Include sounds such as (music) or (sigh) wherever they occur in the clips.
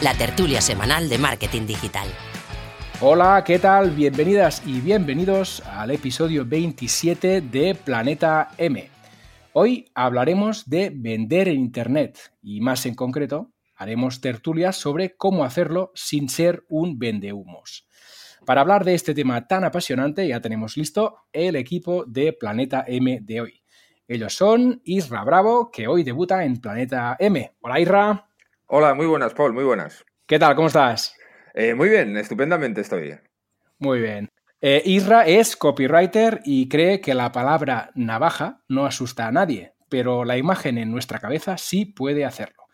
La tertulia semanal de marketing digital. Hola, ¿qué tal? Bienvenidas y bienvenidos al episodio 27 de Planeta M. Hoy hablaremos de vender en Internet y más en concreto haremos tertulias sobre cómo hacerlo sin ser un vendehumos. Para hablar de este tema tan apasionante ya tenemos listo el equipo de Planeta M de hoy. Ellos son Isra Bravo, que hoy debuta en Planeta M. Hola Isra. Hola, muy buenas, Paul, muy buenas. ¿Qué tal? ¿Cómo estás? Eh, muy bien, estupendamente estoy. Muy bien. Eh, Isra es copywriter y cree que la palabra navaja no asusta a nadie, pero la imagen en nuestra cabeza sí puede hacerlo.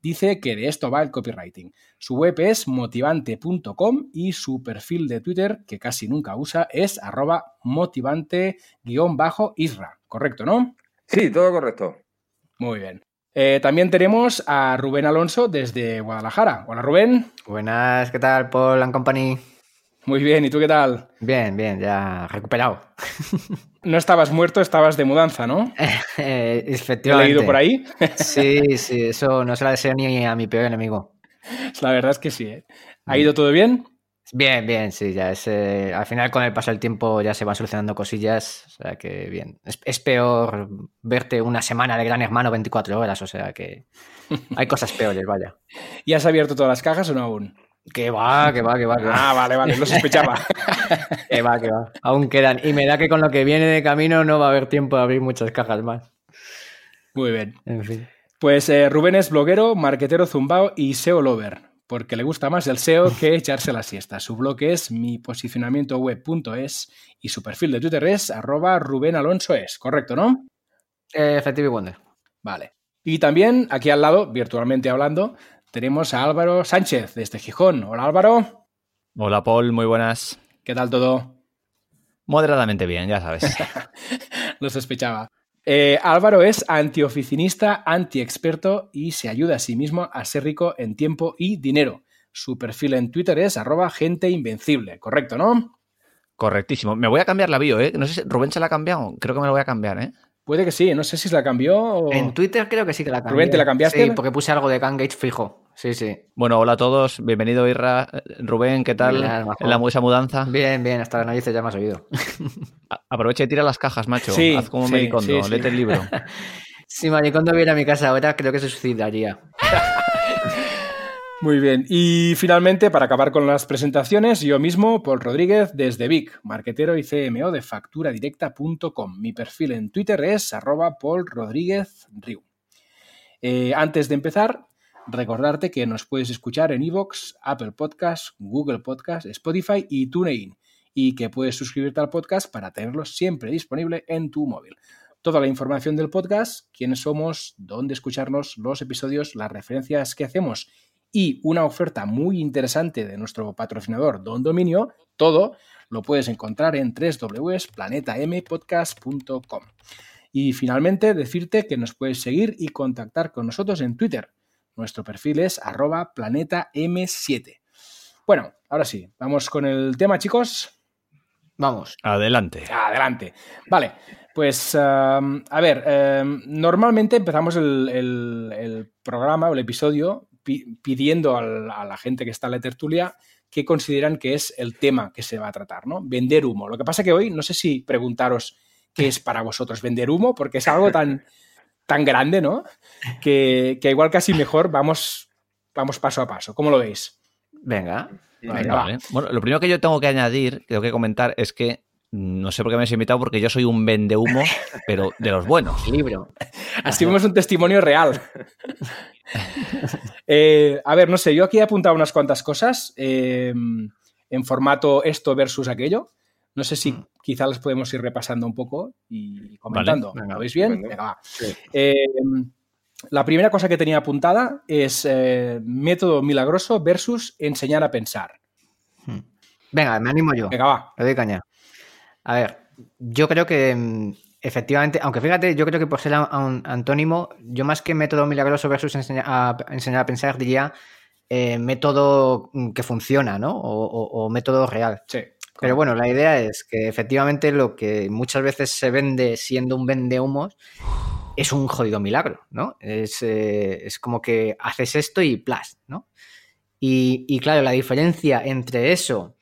Dice que de esto va el copywriting. Su web es motivante.com y su perfil de Twitter, que casi nunca usa, es arroba motivante-isra. ¿Correcto, no? Sí, todo correcto. Muy bien. Eh, también tenemos a Rubén Alonso desde Guadalajara. Hola, Rubén. Buenas, ¿qué tal, Paul and Company? Muy bien, ¿y tú qué tal? Bien, bien, ya recuperado. (laughs) No estabas muerto, estabas de mudanza, ¿no? (laughs) eh, efectivamente. ¿He leído por ahí? sí, sí, eso no se la deseo ni a mi peor enemigo. (laughs) La verdad es que sí. ¿eh? ¿Ha ido todo bien? Bien, bien, sí, ya es. Eh, al final, con el paso del tiempo, ya se van solucionando cosillas. O sea que bien. Es, es, peor verte una semana de gran hermano 24 horas. O sea que hay cosas peores, vaya. (laughs) ¿Y has abierto todas las cajas o no aún? Que va, que va, que va. Que va. Ah, vale, vale, lo sospechaba. (laughs) que va, que va. Aún quedan. Y me da que con lo que viene de camino no va a haber tiempo de abrir muchas cajas más. Muy bien. En fin. Pues eh, Rubén es bloguero, marquetero zumbao y SEO lover porque le gusta más el SEO que echarse la siesta. Su blog es miposicionamientoweb.es y su perfil de Twitter es arroba Rubén Alonso es, ¿correcto, no? Eh, Effective Wonder. Vale. Y también aquí al lado, virtualmente hablando, tenemos a Álvaro Sánchez desde Gijón. Hola Álvaro. Hola Paul, muy buenas. ¿Qué tal todo? Moderadamente bien, ya sabes. (laughs) Lo sospechaba. Eh, Álvaro es antioficinista, antiexperto y se ayuda a sí mismo a ser rico en tiempo y dinero. Su perfil en Twitter es arroba gente invencible, ¿correcto, no? Correctísimo. Me voy a cambiar la bio, ¿eh? No sé si Rubén se la ha cambiado. Creo que me la voy a cambiar, ¿eh? Puede que sí, no sé si se la cambió o... En Twitter creo que sí que la cambié. Rubén, ¿te la cambiaste? Sí, porque puse algo de Kangage fijo. Sí, sí. Bueno, hola a todos. Bienvenido, Irra. Rubén, ¿qué tal? Bien, en la esa mudanza. Bien, bien. Hasta las narices ya me has oído. Aprovecha y tira las cajas, macho. Sí, Haz como sí, Maricondo. sí, sí. Léete el libro. (laughs) si Maricondo viene a mi casa ahora, creo que se suicidaría. (laughs) Muy bien. Y finalmente, para acabar con las presentaciones, yo mismo, Paul Rodríguez, desde Vic, marquetero y CMO de facturadirecta.com. Mi perfil en Twitter es arroba Paul Rodríguez Riu. Eh, antes de empezar, recordarte que nos puedes escuchar en iVoox, Apple Podcasts, Google Podcasts, Spotify y TuneIn. Y que puedes suscribirte al podcast para tenerlo siempre disponible en tu móvil. Toda la información del podcast, quiénes somos, dónde escucharnos, los episodios, las referencias que hacemos y una oferta muy interesante de nuestro patrocinador Don Dominio, todo lo puedes encontrar en www.planetampodcast.com. Y finalmente decirte que nos puedes seguir y contactar con nosotros en Twitter. Nuestro perfil es arroba planetam7. Bueno, ahora sí, vamos con el tema, chicos. Vamos. Adelante. Adelante. Vale, pues um, a ver, um, normalmente empezamos el, el, el programa o el episodio pidiendo a la gente que está en la tertulia qué consideran que es el tema que se va a tratar, ¿no? Vender humo. Lo que pasa que hoy no sé si preguntaros qué es para vosotros vender humo, porque es algo tan, (laughs) tan grande, ¿no? Que, que, igual casi mejor vamos, vamos paso a paso. ¿Cómo lo veis? Venga. Venga, vale. Bueno, lo primero que yo tengo que añadir, tengo que comentar, es que no sé por qué me has invitado, porque yo soy un vendehumo, (laughs) pero de los buenos. Libro. Así vemos un testimonio real. (laughs) eh, a ver, no sé, yo aquí he apuntado unas cuantas cosas eh, en formato esto versus aquello. No sé si mm. Quizá las podemos ir repasando un poco y comentando. Vale, ¿Lo veis bien? Venga, va. Sí. Eh, la primera cosa que tenía apuntada es eh, método milagroso versus enseñar a pensar. Venga, me animo yo. Venga, va. Le doy caña. A ver, yo creo que mm, efectivamente, aunque fíjate, yo creo que por ser un antónimo, yo más que método milagroso versus enseñar a, enseñar a pensar, diría eh, método que funciona, ¿no? O, o, o método real. Sí. Pero bueno, la idea es que efectivamente lo que muchas veces se vende siendo un vende humos es un jodido milagro, ¿no? Es, eh, es como que haces esto y plas, ¿no? Y, y claro, la diferencia entre eso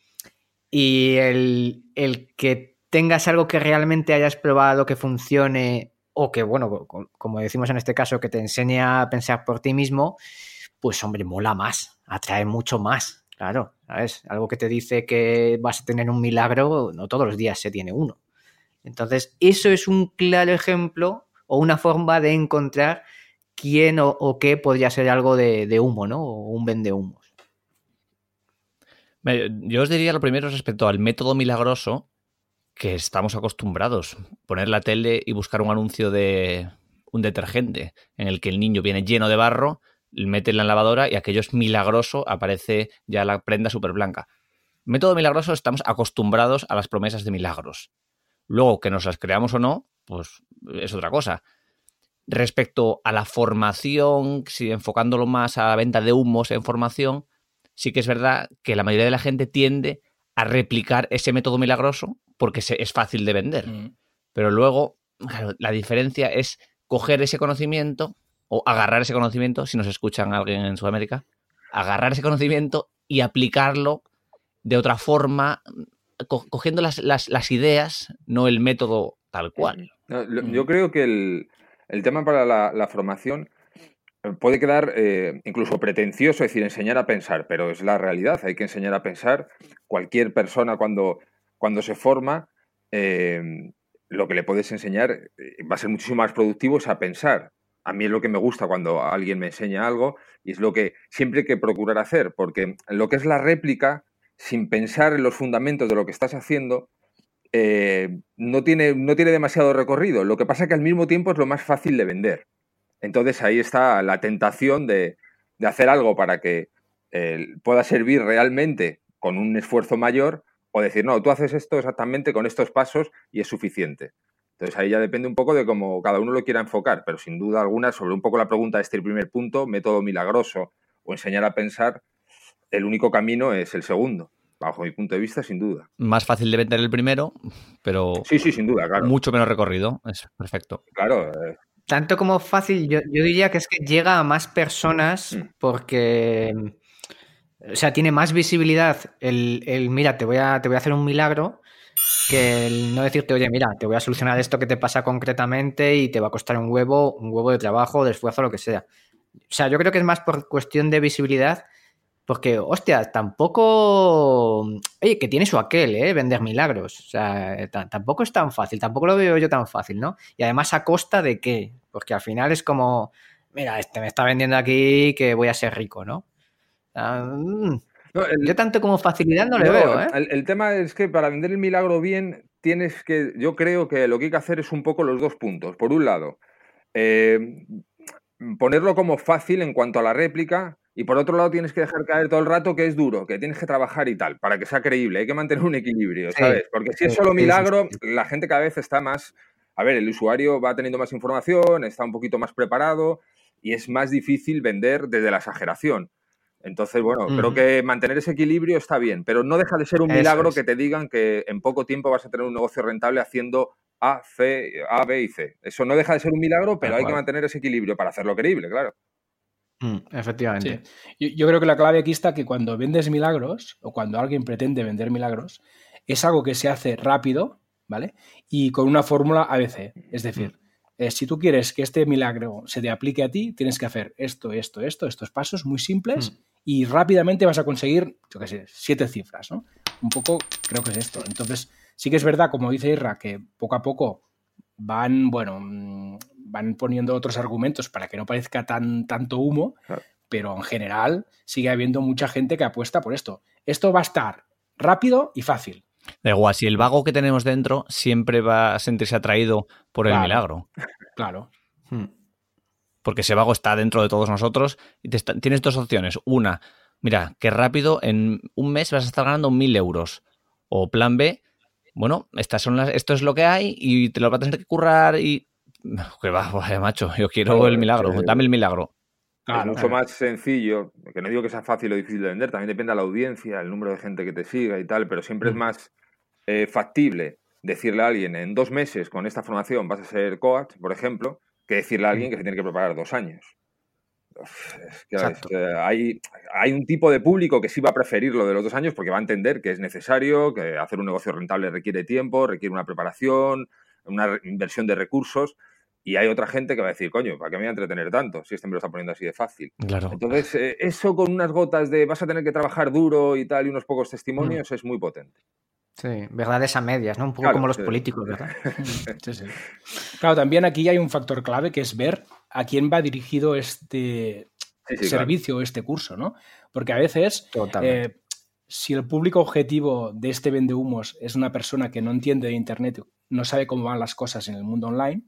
y el, el, que tengas algo que realmente hayas probado que funcione o que, bueno, como decimos en este caso, que te enseñe a pensar por ti mismo, pues hombre, mola más, atrae mucho más, claro, ¿sabes? Algo que te dice que vas a tener un milagro, no todos los días se tiene uno. Entonces, eso es un claro ejemplo o una forma de encontrar quién o, qué podría ser algo de, de, humo, ¿no? O un vende humos. Yo os diría lo primero respecto al método milagroso que estamos acostumbrados. Poner la tele y buscar un anuncio de un detergente en el que el niño viene lleno de barro, mete en la lavadora y aquello es milagroso, aparece ya la prenda súper blanca. Método milagroso, estamos acostumbrados a las promesas de milagros. Luego, que nos las creamos o no, pues es otra cosa. Respecto a la formación, si enfocándolo más a la venta de humos en formación, sí que es verdad que la mayoría de la gente tiende a replicar ese método milagroso porque es fácil de vender. Mm. Pero luego, claro, la diferencia es coger ese conocimiento o agarrar ese conocimiento, si nos escuchan alguien en Sudamérica, agarrar ese conocimiento y aplicarlo de otra forma, co cogiendo las, las, las, ideas, no el método tal cual. No, lo, yo creo que el, el tema para la, la, formación puede quedar eh, incluso pretencioso, es decir, enseñar a pensar, pero es la realidad, hay que enseñar a pensar. Cualquier persona cuando cuando se forma, eh, lo que le puedes enseñar eh, va a ser muchísimo más productivo es a pensar. A mí es lo que me gusta cuando alguien me enseña algo y es lo que siempre hay que procurar hacer, porque lo que es la réplica, sin pensar en los fundamentos de lo que estás haciendo, eh, no, tiene, no tiene demasiado recorrido. Lo que pasa es que al mismo tiempo es lo más fácil de vender. Entonces ahí está la tentación de, de hacer algo para que eh, pueda servir realmente con un esfuerzo mayor, o decir, no, tú haces esto exactamente con estos pasos y es suficiente. Entonces ahí ya depende un poco de cómo cada uno lo quiera enfocar, pero sin duda alguna, sobre un poco la pregunta de este primer punto, método milagroso o enseñar a pensar, el único camino es el segundo, bajo mi punto de vista, sin duda. Más fácil de vender el primero, pero sí, sí, sin duda, claro. mucho menos recorrido, es perfecto. Claro. Eh... Tanto como fácil, yo, yo, diría que es que llega a más personas mm. porque o sea, tiene más visibilidad el, el, mira, te voy, a, te voy a hacer un milagro que el no decirte, oye, mira, te voy a solucionar esto que te pasa concretamente y te va a costar un huevo, un huevo de trabajo, de esfuerzo, lo que sea. O sea, yo creo que es más por cuestión de visibilidad, porque, hostia, tampoco. Oye, que tiene su aquel, ¿eh? Vender milagros. O sea, tampoco es tan fácil, tampoco lo veo yo tan fácil, ¿no? Y además, ¿a costa de qué? Porque al final es como, mira, este me está vendiendo aquí que voy a ser rico, ¿no? Uh, no, el, yo tanto como facilidad no, no le veo. ¿eh? El, el, tema es que para vender el milagro bien, tienes que. Yo creo que lo que hay que hacer es un poco los dos puntos. Por un lado, eh, ponerlo como fácil en cuanto a la réplica. Y por otro lado, tienes que dejar caer todo el rato que es duro, que tienes que trabajar y tal, para que sea creíble. Hay que mantener un equilibrio, ¿sabes? Porque si es solo milagro, la gente cada vez está más. A ver, el usuario va teniendo más información, está un poquito más preparado y es más difícil vender desde la exageración. Entonces, bueno, creo que mantener ese equilibrio está bien, pero no deja de ser un milagro es. que te digan que en poco tiempo vas a tener un negocio rentable haciendo A, C, A, B y C. Eso no deja de ser un milagro, pero hay que mantener ese equilibrio para hacerlo creíble, claro. Mm, efectivamente. Sí. Yo, yo, creo que la clave aquí está que cuando vendes milagros o cuando alguien pretende vender milagros, es algo que se hace rápido, ¿vale? Y con una fórmula ABC. Es decir, eh, si tú quieres que este milagro se te aplique a ti, tienes que hacer esto, esto, esto, estos pasos muy simples. Mm y rápidamente vas a conseguir, yo qué sé, siete cifras, ¿no? Un poco creo que es esto. Entonces, sí que es verdad, como dice Irra, que poco a poco van, bueno, van poniendo otros argumentos para que no parezca tan, tanto humo, claro. pero en general sigue habiendo mucha gente que apuesta por esto. Esto va a estar rápido y fácil. Da igual, si el vago que tenemos dentro siempre va a sentirse atraído por el claro. milagro. Claro. Hmm porque ese vago está dentro de todos nosotros y te está, tienes dos opciones. Una, mira, que rápido, en un mes vas a estar ganando mil euros. O plan B, bueno, estas son las, esto es lo que hay y te lo vas a tener que currar y... (laughs) Que va, vaya, macho, yo quiero el milagro, dame el milagro. Claro, es mucho claro. más sencillo, que no digo que sea fácil o difícil de vender, también depende de la audiencia, el número de gente que te siga y tal, pero siempre mm. es más eh, factible decirle a alguien en dos meses con esta formación vas a ser coach, por ejemplo, que decirle a alguien que se tiene que preparar dos años. hay, hay, un tipo de público que sí va a preferir lo de los dos años porque va a entender que es necesario, que hacer un negocio rentable requiere tiempo, requiere una preparación, una inversión de recursos. Y hay otra gente que va a decir, coño, ¿para qué me voy a entretener tanto si este me lo está poniendo así de fácil? Claro. Entonces, eh, eso con unas gotas de vas a tener que trabajar duro y tal y unos pocos testimonios mm. es muy potente. Sí, verdades a medias, ¿no? Un poco como los políticos, ¿verdad? (laughs) sí, sí. Claro, también aquí hay un factor clave que es ver a quién va dirigido este servicio o este curso, ¿no? Porque a veces, eh, si el público objetivo de este vendehumos es una persona que no entiende de Internet, no sabe cómo van las cosas en el mundo online,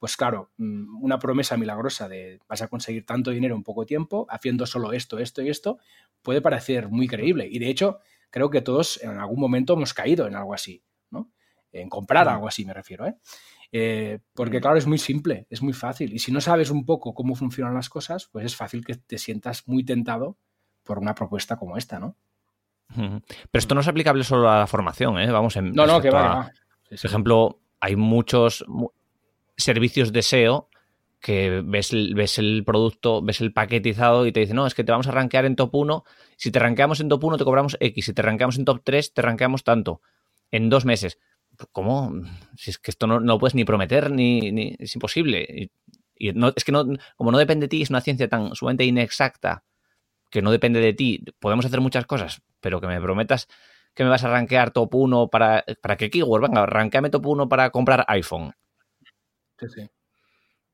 pues claro, mm, una promesa milagrosa de vas a conseguir tanto dinero en poco tiempo, haciendo solo esto, esto y esto, puede parecer muy creíble. Y de hecho, creo que todos en algún momento hemos caído en algo así, ¿no? En comprar algo así, me refiero, ¿eh? ¿eh? porque claro, es muy simple, es muy fácil. Y si no sabes un poco cómo funcionan las cosas, pues es fácil que te sientas muy tentado por una propuesta como esta, ¿no? Pero esto no es aplicable solo a la formación, ¿eh? Vamos, en, no, no, que va. Por ejemplo, hay muchos servicios de SEO que ves, ves el producto, ves el paquetizado y te dice, no, es que te vamos a rankear en top 1. Si te rankeamos en top 1 te cobramos X, si te rankeamos en top 3 te rankeamos tanto, en dos meses. ¿Cómo? Si es que esto no, lo puedes ni prometer, ni, es imposible. Y, no, es que no, como no depende de ti, es una ciencia tan sumamente inexacta que no depende de ti. Podemos hacer muchas cosas, pero que me prometas que me vas a rankear top 1 para, para que keyword, venga, rankeame top 1 para comprar iPhone. Sí, sí.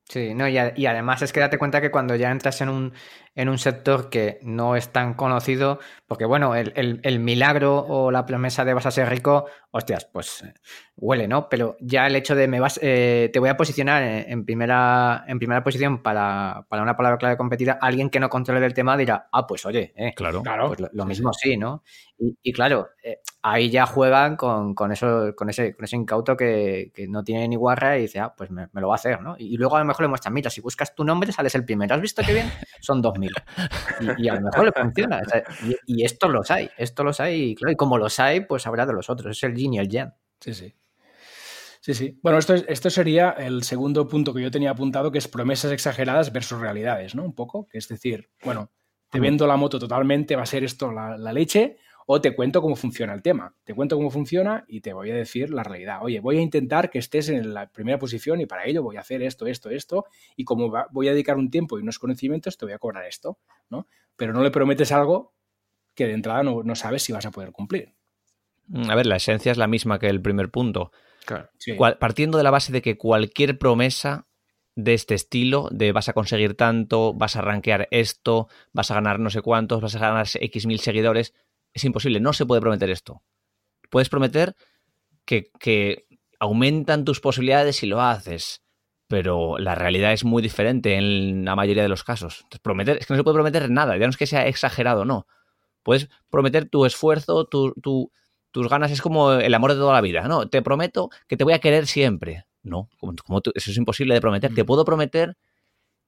Sí, no, y, además es que date cuenta que cuando ya entras en un, en un sector que no es tan conocido, porque bueno, el, milagro o la promesa de vas a ser rico, hostias, pues huele, ¿no? Pero ya el hecho de me vas, eh, te voy a posicionar en, primera, en primera posición para, una palabra clave competida, alguien que no controle el tema dirá, ah, pues oye, eh, claro, pues lo, mismo sí, ¿no? Y, claro, ahí ya juegan con, eso, con, ese, con ese incauto que, no tiene ni guarra y dice, ah, pues me, lo va a hacer, ¿no? Y, luego a lo mejor le muestran, mira, si buscas tu nombre sales el primero, ¿has visto qué bien? Son dos y, a lo mejor le funciona. y, esto los hay, esto los hay, y claro, y como los hay, pues habrá de los otros. Es el yin y el yang. Sí, sí. Sí, sí. Bueno, esto, esto sería el segundo punto que yo tenía apuntado, que es promesas exageradas versus realidades, ¿no? Un poco, que es decir, bueno, te vendo la moto totalmente, va a ser esto la, la leche, o te cuento cómo funciona el tema. Te cuento cómo funciona y te voy a decir la realidad. Oye, voy a intentar que estés en la primera posición y para ello voy a hacer esto, esto, esto. Y como voy a dedicar un tiempo y unos conocimientos, te voy a cobrar esto, ¿no? Pero no le prometes algo que de entrada no, sabes si vas a poder cumplir. A ver, la esencia es la misma que el primer punto. Partiendo de la base de que cualquier promesa de este estilo, de vas a conseguir tanto, vas a rankear esto, vas a ganar no sé cuántos, vas a ganar X mil seguidores, es imposible, no se puede prometer esto. Puedes prometer que, aumentan tus posibilidades si lo haces, pero la realidad es muy diferente en la mayoría de los casos. prometer, es que no se puede prometer nada, ya no es que sea exagerado, no. Puedes prometer tu esfuerzo, tus ganas, es como el amor de toda la vida, ¿no? Te prometo que te voy a querer siempre. No, como, eso es imposible de prometer. Te puedo prometer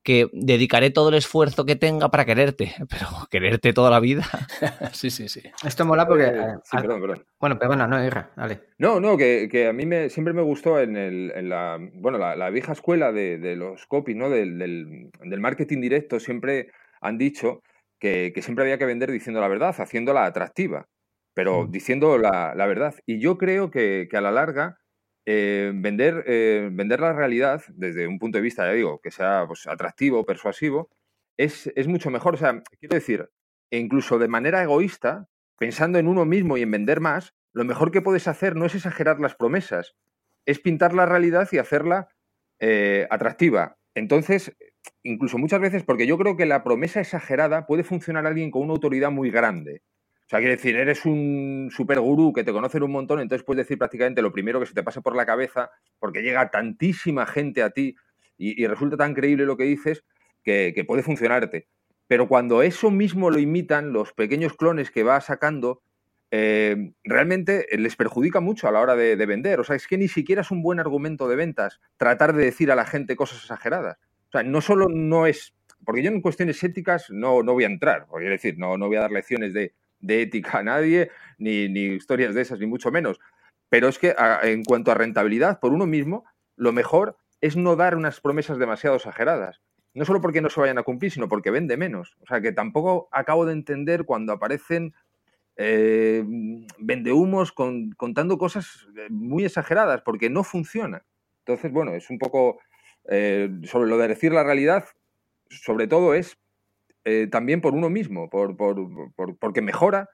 que dedicaré todo el esfuerzo que tenga para quererte, (laughs) pero quererte toda la vida. (laughs) sí, sí, sí. Esto mola porque... Eh, sí, perdón, perdón. Bueno, perdona, no, hija, dale. No, no, que, a mí me, siempre me gustó en, el, en la, bueno, la, vieja escuela de, los copy, ¿no? Del, del, marketing directo, siempre han dicho que, siempre había que vender diciendo la verdad, haciéndola atractiva, pero diciendo la, la, verdad. Y yo creo que, que a la larga eh, vender, eh, vender la realidad desde un punto de vista, ya digo, que sea pues, atractivo, persuasivo, es, mucho mejor. O sea, quiero decir, incluso de manera egoísta, pensando en uno mismo y en vender más, lo mejor que puedes hacer no es exagerar las promesas, es pintar la realidad y hacerla eh, atractiva. Entonces, incluso muchas veces, porque yo creo que la promesa exagerada puede funcionar a alguien con una autoridad muy grande. O sea, quiere decir, eres un super gurú que te conocen un montón, entonces puedes decir prácticamente lo primero que se te pase por la cabeza, porque llega tantísima gente a ti y, resulta tan creíble lo que dices que, puede funcionarte. Pero cuando eso mismo lo imitan los pequeños clones que va sacando, eh, realmente les perjudica mucho a la hora de, vender. O sea, es que ni siquiera es un buen argumento de ventas tratar de decir a la gente cosas exageradas. O sea, no solo no es. Porque yo en cuestiones éticas no, no voy a entrar. Quiero decir, no, no voy a dar lecciones de de ética a nadie, ni, ni historias de esas, ni mucho menos. Pero es que en cuanto a rentabilidad por uno mismo, lo mejor es no dar unas promesas demasiado exageradas. No solo porque no se vayan a cumplir, sino porque vende menos. O sea, que tampoco acabo de entender cuando aparecen eh, vendehumos con, contando cosas eh, muy exageradas, porque no funciona. Entonces, bueno, es un poco eh, sobre lo de decir la realidad, sobre todo es eh, también por uno mismo, por, por, porque mejora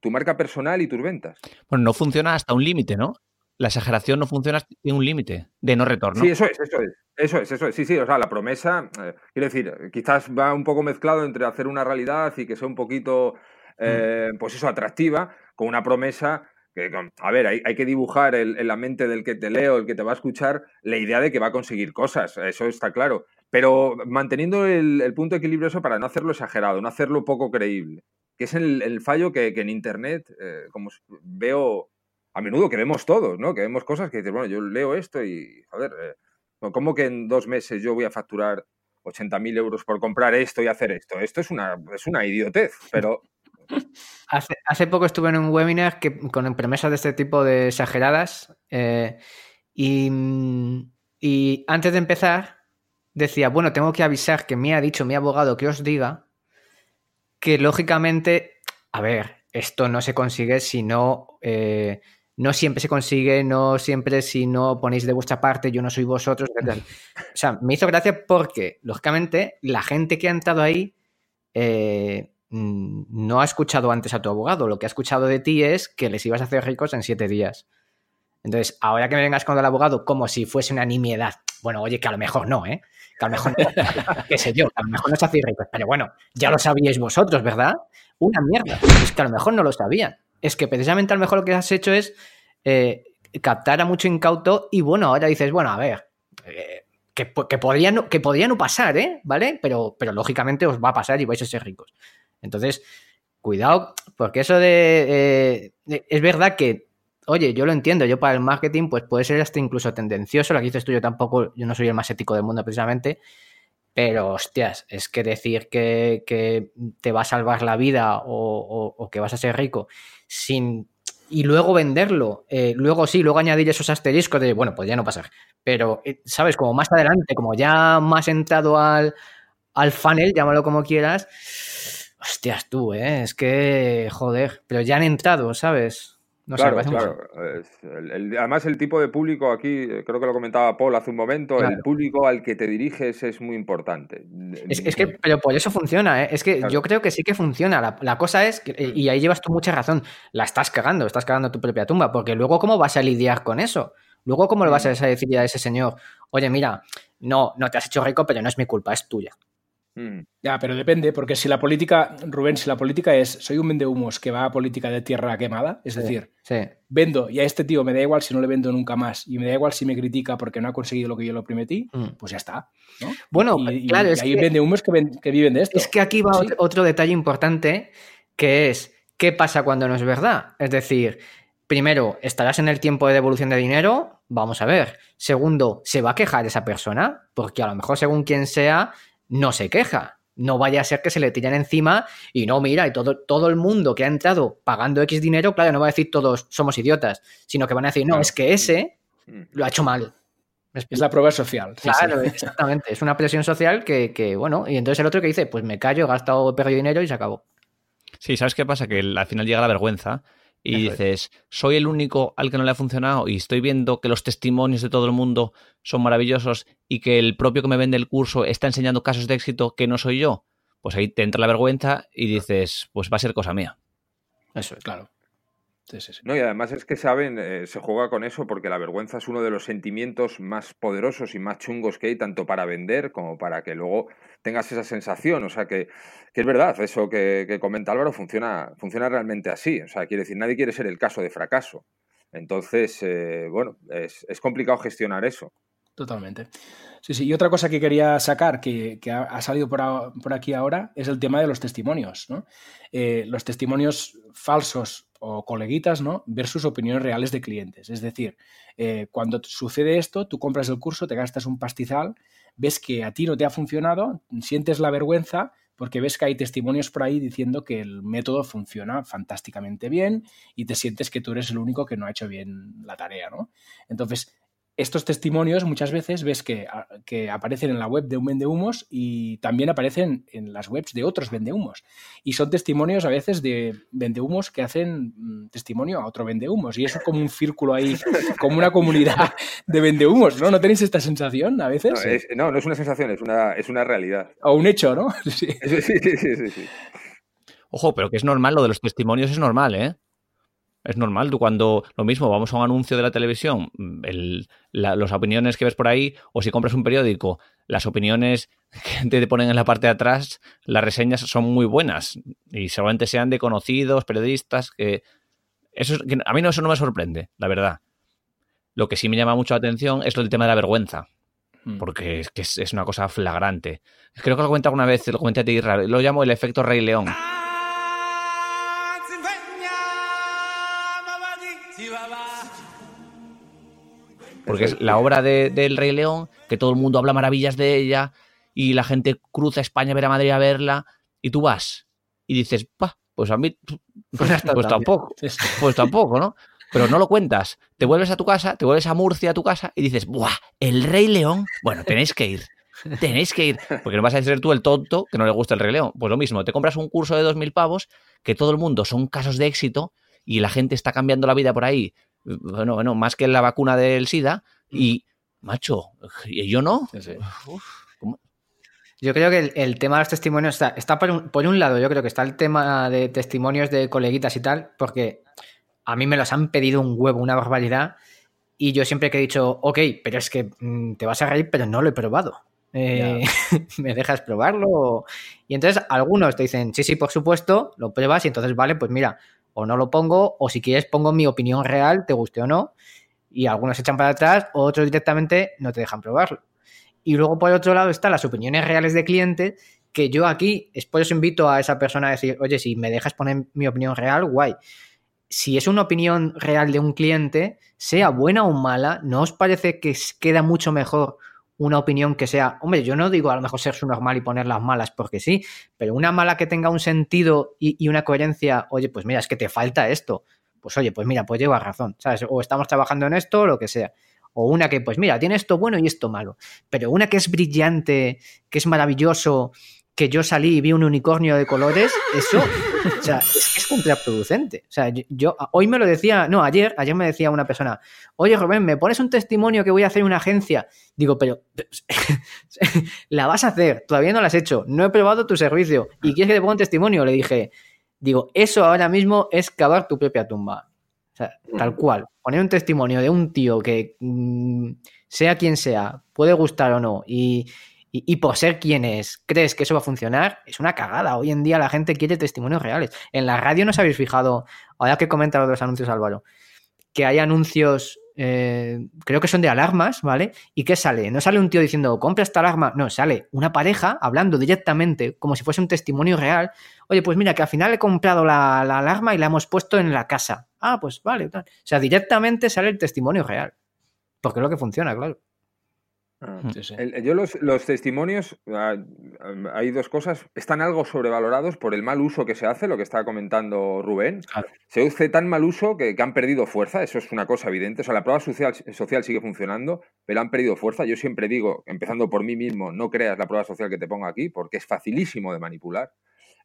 tu marca personal y tus ventas. Bueno, no funciona hasta un límite, ¿no? La exageración no funciona en un límite de no retorno. Sí, eso es, eso es. Eso es, eso es. Sí, sí, o sea, la promesa, quiero decir, quizás va un poco mezclado entre hacer una realidad y que sea un poquito eh, pues eso, atractiva, con una promesa que, a ver, hay, que dibujar en la mente del que te leo, el que te va a escuchar, la idea de que va a conseguir cosas, eso está claro, pero manteniendo el, punto de equilibrio eso para no hacerlo exagerado, no hacerlo poco creíble, que es el, fallo que, en Internet, eh, como veo a menudo, que vemos todos, ¿no? Que vemos cosas que dices, bueno, yo leo esto y, joder, eh, ¿cómo que en dos meses yo voy a facturar 80.000 euros por comprar esto y hacer esto? Esto es una, es una idiotez, pero (laughs) Hace, poco estuve en un webinar que, con promesas de este tipo de exageradas eh, y, y, antes de empezar decía, bueno, tengo que avisar que me ha dicho mi abogado que os diga que lógicamente, a ver, esto no se consigue si no... Eh, no siempre se consigue, no siempre si no ponéis de vuestra parte, yo no soy vosotros. (laughs) O sea, me hizo gracia porque, lógicamente, la gente que ha entrado ahí eh, no ha escuchado antes a tu abogado. Lo que ha escuchado de ti es que les ibas a hacer ricos en siete días. Entonces, ahora que me vengas con el abogado como si fuese una nimiedad. Bueno, oye, que a lo mejor no, ¿eh? Que a lo mejor qué sé yo, que a lo mejor no se hacéis ricos. Pero bueno, ya lo sabíais vosotros, ¿verdad? Una mierda. Es que a lo mejor no lo sabían. Es que precisamente a lo mejor lo que has hecho es eh, captar a mucho incauto y bueno, ahora dices, bueno, a ver, eh, que, que, podría no, que podría no pasar, ¿eh? ¿Vale? Pero, pero lógicamente os va a pasar y vais a ser ricos. Entonces, cuidado, porque eso de, Es verdad que, oye, yo lo entiendo, yo para el marketing, pues puede ser hasta incluso tendencioso, lo que dices tú, yo tampoco, yo no soy el más ético del mundo precisamente, pero hostias, es que decir que, te va a salvar la vida o, que vas a ser rico sin y luego venderlo, eh, luego sí, luego añadir esos asteriscos de, bueno, pues ya no pasar. Pero, eh, ¿sabes? Como más adelante, como ya más entrado al, al funnel, llámalo como quieras, Hostias, tú, ¿eh? Es que, joder, pero ya han entrado, ¿sabes? No claro, claro. además, el tipo de público aquí, eh, creo que lo comentaba Paul hace un momento, el público al que te diriges es muy importante. Es, que, pero por eso funciona, ¿eh? Es que yo creo que sí que funciona. La, cosa es, y ahí llevas tú mucha razón, la estás cagando, estás cagando tu propia tumba, porque luego, ¿cómo vas a lidiar con eso? Luego, ¿cómo le vas a decir a ese señor, oye, mira, no, no te has hecho rico, pero no es mi culpa, es tuya? Mm. Ya, pero depende, porque si la política, Rubén, si la política es soy un vendehumos que va a política de tierra quemada, es decir, vendo y a este tío me da igual si no le vendo nunca más y me da igual si me critica porque no ha conseguido lo que yo lo prometí, mm. pues ya está. Bueno, claro, y hay vendehumos que, que, viven de esto. Es que aquí va otro detalle importante que es ¿qué pasa cuando no es verdad? Es decir, primero, ¿estarás en el tiempo de devolución de dinero? Vamos a ver. Segundo, ¿se va a quejar esa persona? Porque a lo mejor según quien sea, no se queja. No vaya a ser que se le tiren encima y no, mira, y todo, todo el mundo que ha entrado pagando X dinero, claro, no va a decir todos somos idiotas, sino que van a decir, no, es que ese mm. lo ha hecho mal. Es la prueba social. claro, (laughs) exactamente. Es una presión social que, bueno, y entonces el otro que dice, pues me callo, he gastado, perdido dinero y se acabó. Sí, ¿sabes qué pasa? Que al final llega la vergüenza y dices, soy el único al que no le ha funcionado y estoy viendo que los testimonios de todo el mundo son maravillosos y que el propio que me vende el curso está enseñando casos de éxito que no soy yo, pues ahí te entra la vergüenza y dices, pues va a ser cosa mía. Eso es, claro. No, y además es que saben, eh, se juega con eso porque la vergüenza es uno de los sentimientos más poderosos y más chungos que hay, tanto para vender como para que luego tengas esa sensación. O sea, que, es verdad, eso que, comenta Álvaro funciona, funciona realmente así. O sea, quiere decir, nadie quiere ser el caso de fracaso. Entonces, eh, bueno, es, complicado gestionar eso. Totalmente. Sí, sí. Y otra cosa que quería sacar, que, ha, salido por, aquí ahora, es el tema de los testimonios. ¿no? Eh, los testimonios falsos o coleguitas, ¿no? Versus opiniones reales de clientes. Es decir, eh, cuando sucede esto, tú compras el curso, te gastas un pastizal, ves que a ti no te ha funcionado, sientes la vergüenza porque ves que hay testimonios por ahí diciendo que el método funciona fantásticamente bien y te sientes que tú eres el único que no ha hecho bien la tarea, ¿no? Entonces, estos testimonios muchas veces ves que, que, aparecen en la web de un vendehumos y también aparecen en las webs de otros vendehumos. Y son testimonios a veces de vendehumos que hacen mm, testimonio a otro vendehumos. Y es como un círculo ahí, como una comunidad de vendehumos, ¿no? ¿No tenéis esta sensación a veces? No, no, es una sensación, es una, es una realidad. O un hecho, ¿no? (laughs) sí, sí, sí. sí, sí. Ojo, pero que es normal, lo de los testimonios es normal, ¿eh? Es normal, tú cuando lo mismo, vamos a un anuncio de la televisión, el, las opiniones que ves por ahí, o si compras un periódico, las opiniones que (laughs) te ponen en la parte de atrás, las reseñas son muy buenas y seguramente sean de conocidos, periodistas, que eso que a mí no, eso no me sorprende, la verdad. Lo que sí me llama mucho la atención es el tema de la vergüenza, hmm. porque es, que es, una cosa flagrante. Creo que lo comenté alguna vez, lo comenté a ti, lo llamo el efecto Rey León. Porque es la obra del Rey León, que todo el mundo habla maravillas de ella y la gente cruza España a ver a Madrid a verla y tú vas y dices, pa, pues a mí, (laughs) pues, pues tampoco, pues tampoco, ¿no? Pero no lo cuentas. Te vuelves a tu casa, te vuelves a Murcia a tu casa y dices, ¡buah! El Rey León. Bueno, tenéis que ir. Tenéis que ir. Porque no vas a ser tú el tonto que no le gusta el Rey León. Pues lo mismo, te compras un curso de 2.000 pavos, que todo el mundo son casos de éxito y la gente está cambiando la vida por ahí bueno, bueno, más que la vacuna del SIDA, y, macho, ¿y yo no? Yo creo que el, tema de los testimonios está, está por, un, por, un, lado, yo creo que está el tema de testimonios de coleguitas y tal, porque a mí me los han pedido un huevo, una barbaridad, y yo siempre que he dicho, ok, pero es que mm, te vas a reír, pero no lo he probado. Eh, (laughs) ¿Me dejas probarlo? Y entonces algunos te dicen, sí, sí, por supuesto, lo pruebas y entonces, vale, pues mira, o no lo pongo, o si quieres pongo mi opinión real, te guste o no, y algunos echan para atrás, otros directamente no te dejan probarlo. Y luego por otro lado están las opiniones reales de clientes, que yo aquí, es por eso invito a esa persona a decir, oye, si me dejas poner mi opinión real, guay. Si es una opinión real de un cliente, sea buena o mala, ¿no os parece que queda mucho mejor una opinión que sea, hombre, yo no digo a lo mejor ser su normal y poner las malas porque sí, pero una mala que tenga un sentido y, una coherencia, oye, pues mira, es que te falta esto. Pues oye, pues mira, pues lleva razón, ¿sabes? O estamos trabajando en esto o lo que sea. O una que, pues mira, tiene esto bueno y esto malo. Pero una que es brillante, que es maravilloso, que yo salí y vi un unicornio de colores, eso o sea, es, contraproducente. O sea, yo, hoy me lo decía, no, ayer, ayer me decía una persona, oye Rubén, ¿me pones un testimonio que voy a hacer en una agencia? Digo, pero (laughs) la vas a hacer, todavía no la has hecho, no he probado tu servicio y quieres que te ponga un testimonio. Le dije, digo, eso ahora mismo es cavar tu propia tumba. O sea, tal cual, poner un testimonio de un tío que mm, sea quien sea, puede gustar o no, y, y, por ser quien es, crees que eso va a funcionar, es una cagada. Hoy en día la gente quiere testimonios reales. En la radio no os habéis fijado, ahora que comenta los anuncios Álvaro, que hay anuncios, eh, creo que son de alarmas, ¿vale? ¿Y qué sale? No sale un tío diciendo, compra esta alarma, no, sale una pareja hablando directamente, como si fuese un testimonio real. Oye, pues mira, que al final he comprado la, la alarma y la hemos puesto en la casa. Ah, pues vale. O sea, directamente sale el testimonio real. Porque es lo que funciona, claro. Ah, yo los, testimonios, ah, hay dos cosas, están algo sobrevalorados por el mal uso que se hace, lo que estaba comentando Rubén. Se hace tan mal uso que, han perdido fuerza, eso es una cosa evidente. O sea, la prueba social, social sigue funcionando, pero han perdido fuerza. Yo siempre digo, empezando por mí mismo, no creas la prueba social que te ponga aquí, porque es facilísimo de manipular.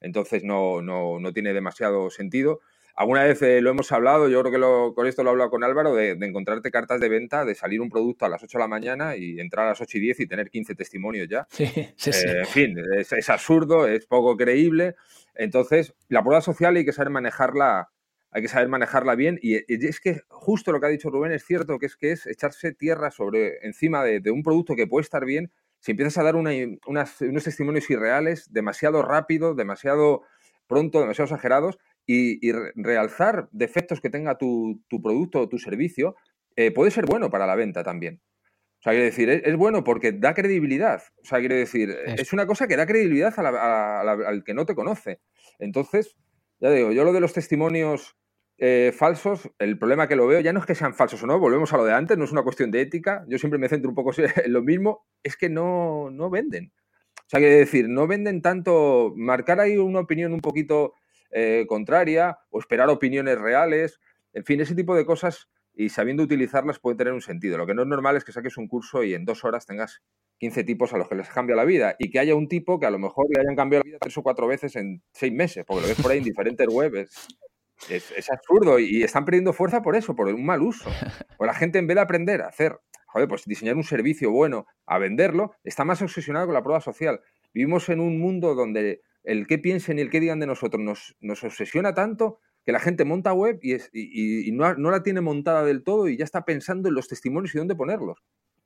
Entonces no, no, no tiene demasiado sentido. Alguna vez eh, lo hemos hablado, yo creo que con esto lo he hablado con Álvaro, de, encontrarte cartas de venta, de salir un producto a las 8 de la mañana y entrar a las 8 y 10 y tener 15 testimonios ya. Sí, sí, sí. Eh, en fin, es, absurdo, es poco creíble. Entonces, la prueba social hay que saber manejarla, hay que saber manejarla bien. Y, es que justo lo que ha dicho Rubén es cierto, que es que es echarse tierra sobre encima de, un producto que puede estar bien. Si empiezas a dar unos testimonios irreales, demasiado rápido, demasiado pronto, demasiado exagerados, y, realzar defectos que tenga tu, producto o tu servicio eh, puede ser bueno para la venta también. O sea, quiere decir, es, bueno porque da credibilidad. O sea, quiere decir, es una cosa que da credibilidad al que no te conoce. Entonces, ya digo, yo lo de los testimonios eh, falsos, el problema que lo veo ya no es que sean falsos o no, volvemos a lo de antes, no es una cuestión de ética, yo siempre me centro un poco (laughs) en lo mismo, es que no, no venden. O sea, quiere decir, no venden tanto, marcar ahí una opinión un poquito eh, contraria o esperar opiniones reales. En fin, ese tipo de cosas y sabiendo utilizarlas puede tener un sentido. Lo que no es normal es que saques un curso y en dos horas tengas 15 tipos a los que les cambia la vida y que haya un tipo que a lo mejor le hayan cambiado la vida tres o cuatro veces en seis meses, porque lo ves por ahí en diferentes webs. Es, absurdo y están perdiendo fuerza por eso, por un mal uso. O la gente en vez de aprender a hacer, joder, pues diseñar un servicio bueno, a venderlo, está más obsesionado con la prueba social. Vivimos en un mundo donde el qué piensen y el qué digan de nosotros nos, nos obsesiona tanto que la gente monta web y, es, y, no, no, la tiene montada del todo y ya está pensando en los testimonios y dónde ponerlos.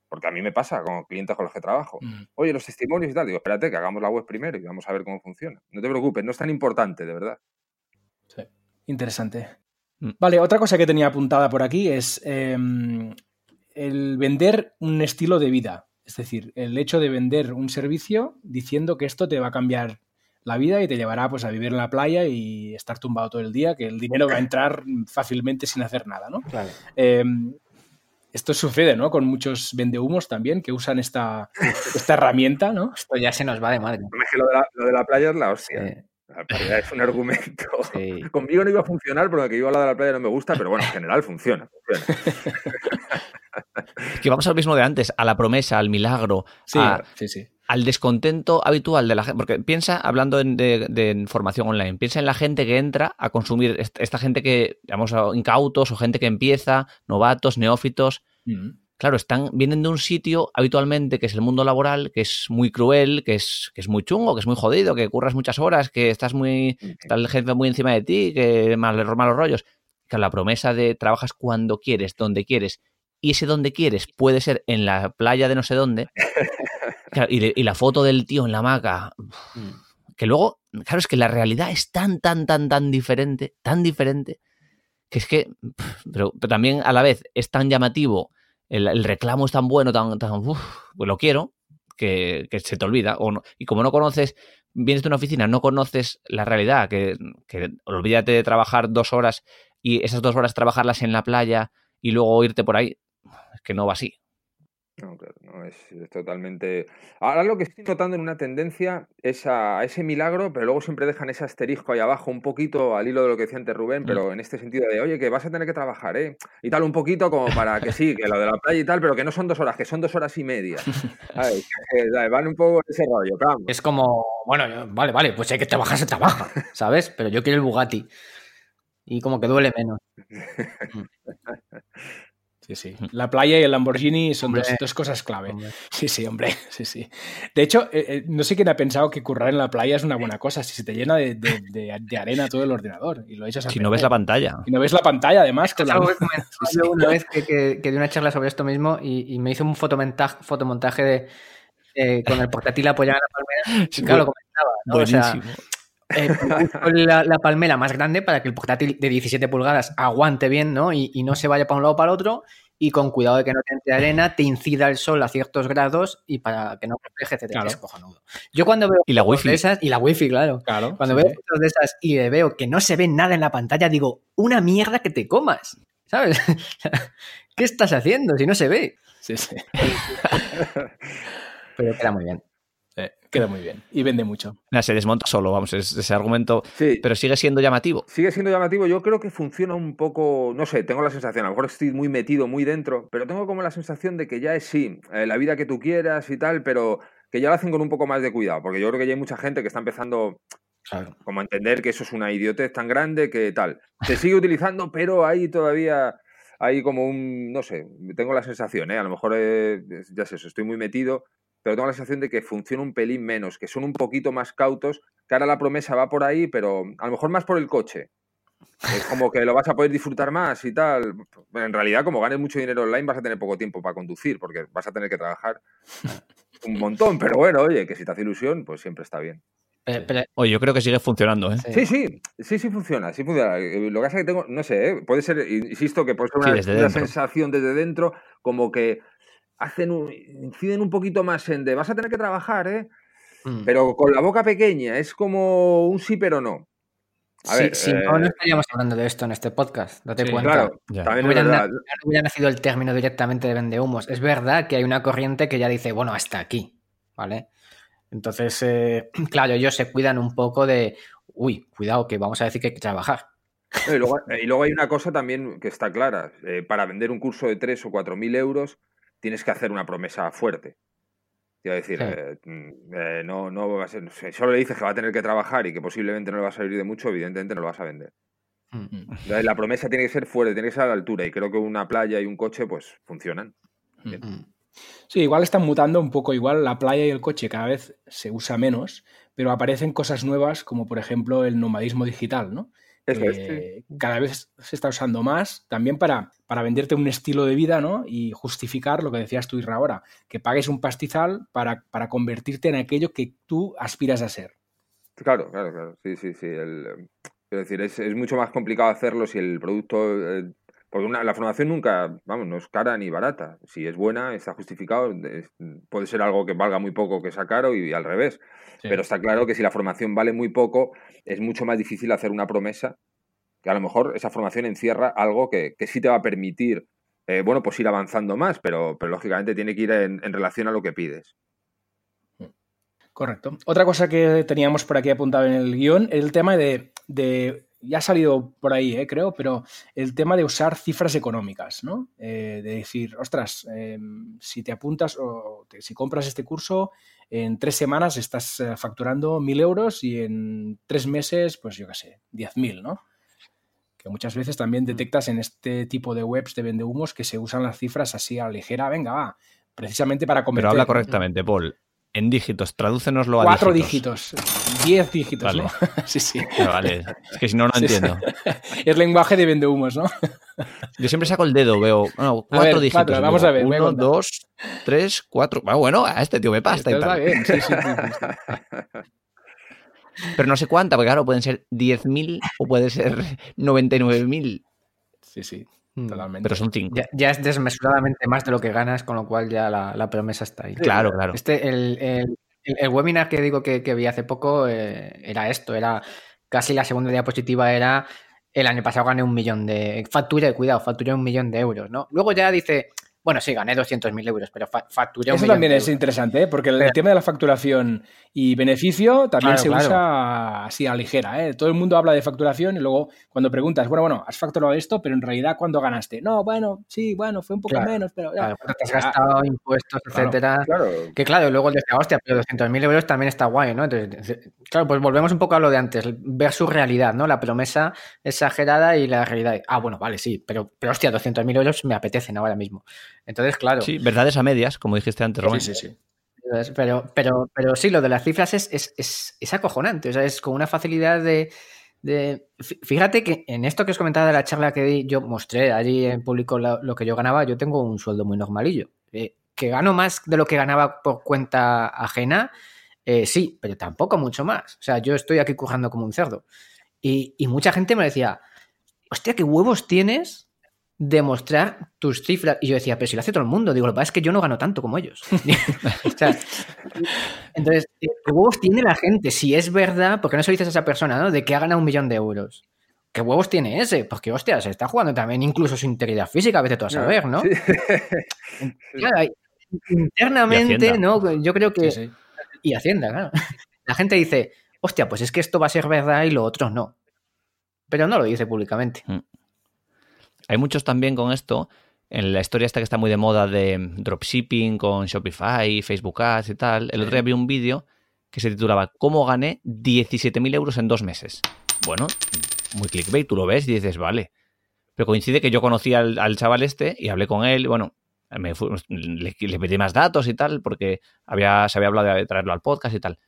Porque a mí me pasa con clientes con los que trabajo. Mm. Oye, los testimonios y tal. Digo, espérate, que hagamos la web primero y vamos a ver cómo funciona. No te preocupes, no es tan importante, de verdad. Sí, interesante. Mm. Vale, otra cosa que tenía apuntada por aquí es em, el vender un estilo de vida. Es decir, el hecho de vender un servicio diciendo que esto te va a cambiar la vida y te llevará pues a vivir en la playa y estar tumbado todo el día, que el dinero va a entrar fácilmente sin hacer nada, ¿no? Claro. Em, esto sucede, ¿no? Con muchos vendehumos también que usan esta, esta herramienta, ¿no? Esto ya se nos va de madre. Lo de la, lo de la playa es la hostia. La playa es un argumento. Conmigo no iba a funcionar porque yo a la de la playa no me gusta, pero bueno, en general funciona. que vamos al mismo de antes, a la promesa, al milagro, sí, sí, sí al descontento habitual de la gente, porque piensa, hablando de, formación online, piensa en la gente que entra a consumir, esta gente que, digamos, incautos o gente que empieza, novatos, neófitos. Mm. Claro, están, vienen de un sitio habitualmente que es el mundo laboral, que es muy cruel, que es, que es muy chungo, que es muy jodido, que curras muchas horas, que estás muy, está el jefe muy encima de ti, que malos, malos rollos. Que la promesa de trabajas cuando quieres, donde quieres, y ese donde quieres puede ser en la playa de no sé dónde, (laughs) y, la foto del tío en la hamaca. Mm. Que luego, claro, es que la realidad es tan, tan, tan, tan diferente, tan diferente, que es que, pero, también a la vez es tan llamativo, el, reclamo es tan bueno, tan, tan, pues lo quiero, que, se te olvida. O y como no conoces, vienes de una oficina, no conoces la realidad, que, que olvídate de trabajar dos horas y esas dos horas trabajarlas en la playa y luego irte por ahí, es que no va así. No, claro, no, es, totalmente... Ahora lo que estoy notando en una tendencia es a, ese milagro, pero luego siempre dejan ese asterisco ahí abajo, un poquito al hilo de lo que decía antes Rubén, mm. pero en este sentido de, oye, que vas a tener que trabajar, ¿eh? Y tal, un poquito como para que sí, que lo de la playa y tal, pero que no son dos horas, que son dos horas y media. (laughs) Van un poco ese rollo, claro. Es como, bueno, vale, vale, pues hay que trabajar, se trabaja, ¿sabes? Pero yo quiero el Bugatti. Y como que duele menos. (laughs) Sí, sí. La playa y el Lamborghini son dos, cosas clave. (laughs) Sí, sí, hombre. Sí, sí. De hecho, eh, eh, no sé quién ha pensado que currar en la playa es una buena cosa. Si se te llena de, arena todo el ordenador y lo echas Si no ves la pantalla. Y no ves la pantalla, además. Con la... (laughs) Una vez que, que, di una charla sobre esto mismo y, me hizo un fotomontaje, fotomontaje de, eh, con el portátil apoyado en la palmera. (laughs) Sí, claro, lo comentaba. ¿no? O sea, la, palmera más grande para que el portátil de 17 pulgadas aguante bien, ¿no? Y, no se vaya para un lado o para el otro. Y con cuidado de que no te entre arena, te incida el sol a ciertos grados y para que no refleje, etc. Claro. Es cojonudo. Yo cuando veo y la wifi. esas, y la wifi, claro. claro cuando veo fotos de esas y veo que no se ve nada en la pantalla, digo, una mierda que te comas. ¿Sabes? (laughs) ¿Qué estás haciendo si no se ve? Sí, sí. Pero queda muy bien. Queda muy bien y vende mucho. se desmonta solo, vamos, ese argumento. Sí. Pero sigue siendo llamativo. Sigue siendo llamativo. Yo creo que funciona un poco, no sé, tengo la sensación, a lo mejor estoy muy metido, muy dentro, pero tengo como la sensación de que ya es sí, eh, la vida que tú quieras y tal, pero que ya lo hacen con un poco más de cuidado, porque yo creo que ya hay mucha gente que está empezando como a entender que eso es una idiotez tan grande que tal. Se sigue utilizando, pero hay todavía hay como un, no sé, tengo la sensación, ¿eh? a lo mejor eh, ya sé, estoy muy metido, pero tengo la sensación de que funciona un pelín menos, que son un poquito más cautos, que ahora la promesa va por ahí, pero a lo mejor más por el coche. Es como que lo vas a poder disfrutar más y tal. En realidad, como ganes mucho dinero online, vas a tener poco tiempo para conducir, porque vas a tener que trabajar un montón. Pero bueno, oye, que si te hace ilusión, pues siempre está bien. Oye, yo creo que sigue funcionando, ¿eh? Sí, sí, sí, sí funciona, sí funciona. Lo que pasa es que tengo, no sé, ¿eh? puede ser, insisto, que puede ser una sensación desde dentro, como que hacen inciden un poquito más en de vas a tener que trabajar, ¿eh? Mm. Pero con la boca pequeña, es como un sí pero no. A ver, si no, no eh, estaríamos hablando de esto en este podcast, date cuenta. Claro, también no hubiera, nacido el término directamente de vendehumos. Es verdad que hay una corriente que ya dice, bueno, hasta aquí, ¿vale? Entonces, eh, (clears throat) claro, ellos se cuidan un poco de, uy, cuidado, que vamos a decir que hay que trabajar. Y luego, y luego hay una cosa también que está clara. Eh, para vender un curso de 3 o 4 mil euros tienes que hacer una promesa fuerte. Quiero decir, Sí. eh, mm, eh, no, no va a ser, si solo le dices que va a tener que trabajar y que posiblemente no le va a salir de mucho, evidentemente no lo vas a vender. Mm. Entonces, la promesa tiene que ser fuerte, tiene que ser a la altura y creo que una playa y un coche pues funcionan. Mm. Sí, igual están mutando un poco, igual la playa y el coche cada vez se usa menos, pero aparecen cosas nuevas como por ejemplo el nomadismo digital, ¿no? Es, que cada vez se está usando más también para, para venderte un estilo de vida, ¿no? Y justificar lo que decías tú, Isra, ahora, que pagues un pastizal para, para convertirte en aquello que tú aspiras a ser. Claro, claro, claro. Sí, sí, sí. El, quiero decir, es, es mucho más complicado hacerlo si el producto. eh, porque una- la formación nunca, vamos, no es cara ni barata. Si es buena, está justificado. es- puede ser algo que valga muy poco que sea caro y, al revés. Sí. Pero está claro que si la formación vale muy poco, es mucho más difícil hacer una promesa. Que a lo mejor esa formación encierra algo que, que sí te va a permitir, eh, bueno, pues ir avanzando más, pero, pero lógicamente tiene que ir en, en relación a lo que pides. Correcto. Otra cosa que teníamos por aquí apuntado en el guion, el tema de, de- ya ha salido por ahí, eh, creo, pero el tema de usar cifras económicas, ¿no? Eh, de decir, ostras, eh, si te apuntas o te- si compras este curso, en tres semanas estás eh, facturando mil euros y en tres meses, pues yo qué sé, diez mil, ¿no? Que muchas veces también detectas en este tipo de webs de vendehumos que se usan las cifras así a la ligera, venga, va, precisamente para Pero convertir. habla correctamente, Paul. En dígitos, tradúcenoslo a Cuatro dígitos. dígitos. Diez dígitos, Vale. ¿no? (laughs) sí, sí. Ah, Vale, es que si no, no Sí, entiendo. (laughs) Es lenguaje de vendehumos, ¿no? (laughs) Yo siempre saco el dedo, veo no, A ver, cuatro dígitos. cuatro, y vamos a ver, Uno, dos, tres, cuatro. Ah, bueno, a este tío me pasta y Está tal. bien, sí, sí, sí, sí. Pero no sé cuánta, porque claro, pueden ser 10.000 o puede ser 99.000. Sí, sí. Totalmente. Pero son cinco. Ya, ya es desmesuradamente más de lo que ganas, con lo cual ya la, la promesa está ahí. Claro, claro. Este, el, el- el- el webinar que digo que, que vi hace poco eh, era esto, era casi la segunda diapositiva era el año pasado gané un millón de facturé, cuidado, facturé un millón de euros, ¿no? Luego ya dice, bueno, sí, gané 200.000 euros, pero fa- facturé un Eso millón también es interesante, ¿eh? porque el Pero- tema de la facturación y beneficio también Claro, se claro. usa así a la ligera. ¿eh? Todo el mundo habla de facturación y luego cuando preguntas, bueno, bueno, has facturado esto, pero en realidad ¿cuándo ganaste? No, bueno, sí, bueno, fue un poco Claro, menos, pero ya. Te has Ah, gastado, impuestos, etcétera. Claro, Que claro, luego decía, hostia, pero 200.000 euros también está guay, ¿no? Entonces, claro, pues volvemos un poco a lo de antes, ver su realidad, ¿no? La promesa exagerada y la realidad. Ah, bueno, vale, sí, pero, pero hostia, 200.000 euros me apetecen ahora mismo. Entonces, claro, Sí, verdades a medias, como dijiste antes, Rubén. Sí, sí, sí. Pero, pero, pero sí, lo de las cifras es, es, es, es acojonante. O sea, es con una facilidad de, de- fí- Fíjate que en esto que os comentaba de la charla que di, yo mostré allí en público lo, lo que yo ganaba. Yo tengo un sueldo muy normalillo. Eh, que gano más de lo que ganaba por cuenta ajena, eh, sí, pero tampoco mucho más. O sea, yo estoy aquí currando como un cerdo. Y, y mucha gente me decía, hostia, qué huevos tienes de mostrar tus cifras. Y yo decía, pero si lo hace todo el mundo. Digo, lo que pasa es que yo no gano tanto como ellos. (laughs) o sea, entonces, ¿qué huevos tiene la gente? Si es verdad, ¿por qué no se lo dices a esa persona, ¿no? De que ha ganado un millón de euros. ¿Qué huevos tiene ese? Porque, hostia, se está jugando también incluso su integridad física, a veces tú a saber, ¿no? Sí. (laughs) Claro, internamente. ¿no? Yo creo que. Sí, sí. Y Hacienda, claro. La gente dice, hostia, pues es que esto va a ser verdad y lo otro no. Pero no lo dice públicamente. Hay muchos también con esto. En la historia esta que está muy de moda de dropshipping con Shopify, Facebook Ads y tal. El otro día vi un vídeo que se titulaba ¿Cómo gané 17.000 euros en dos meses? Bueno, muy clickbait, tú lo ves y dices, vale. Pero coincide que yo conocí al, al chaval este y hablé con él. Bueno, me fu- le, le pedí más datos y tal porque había, se había hablado de traerlo al podcast y tal.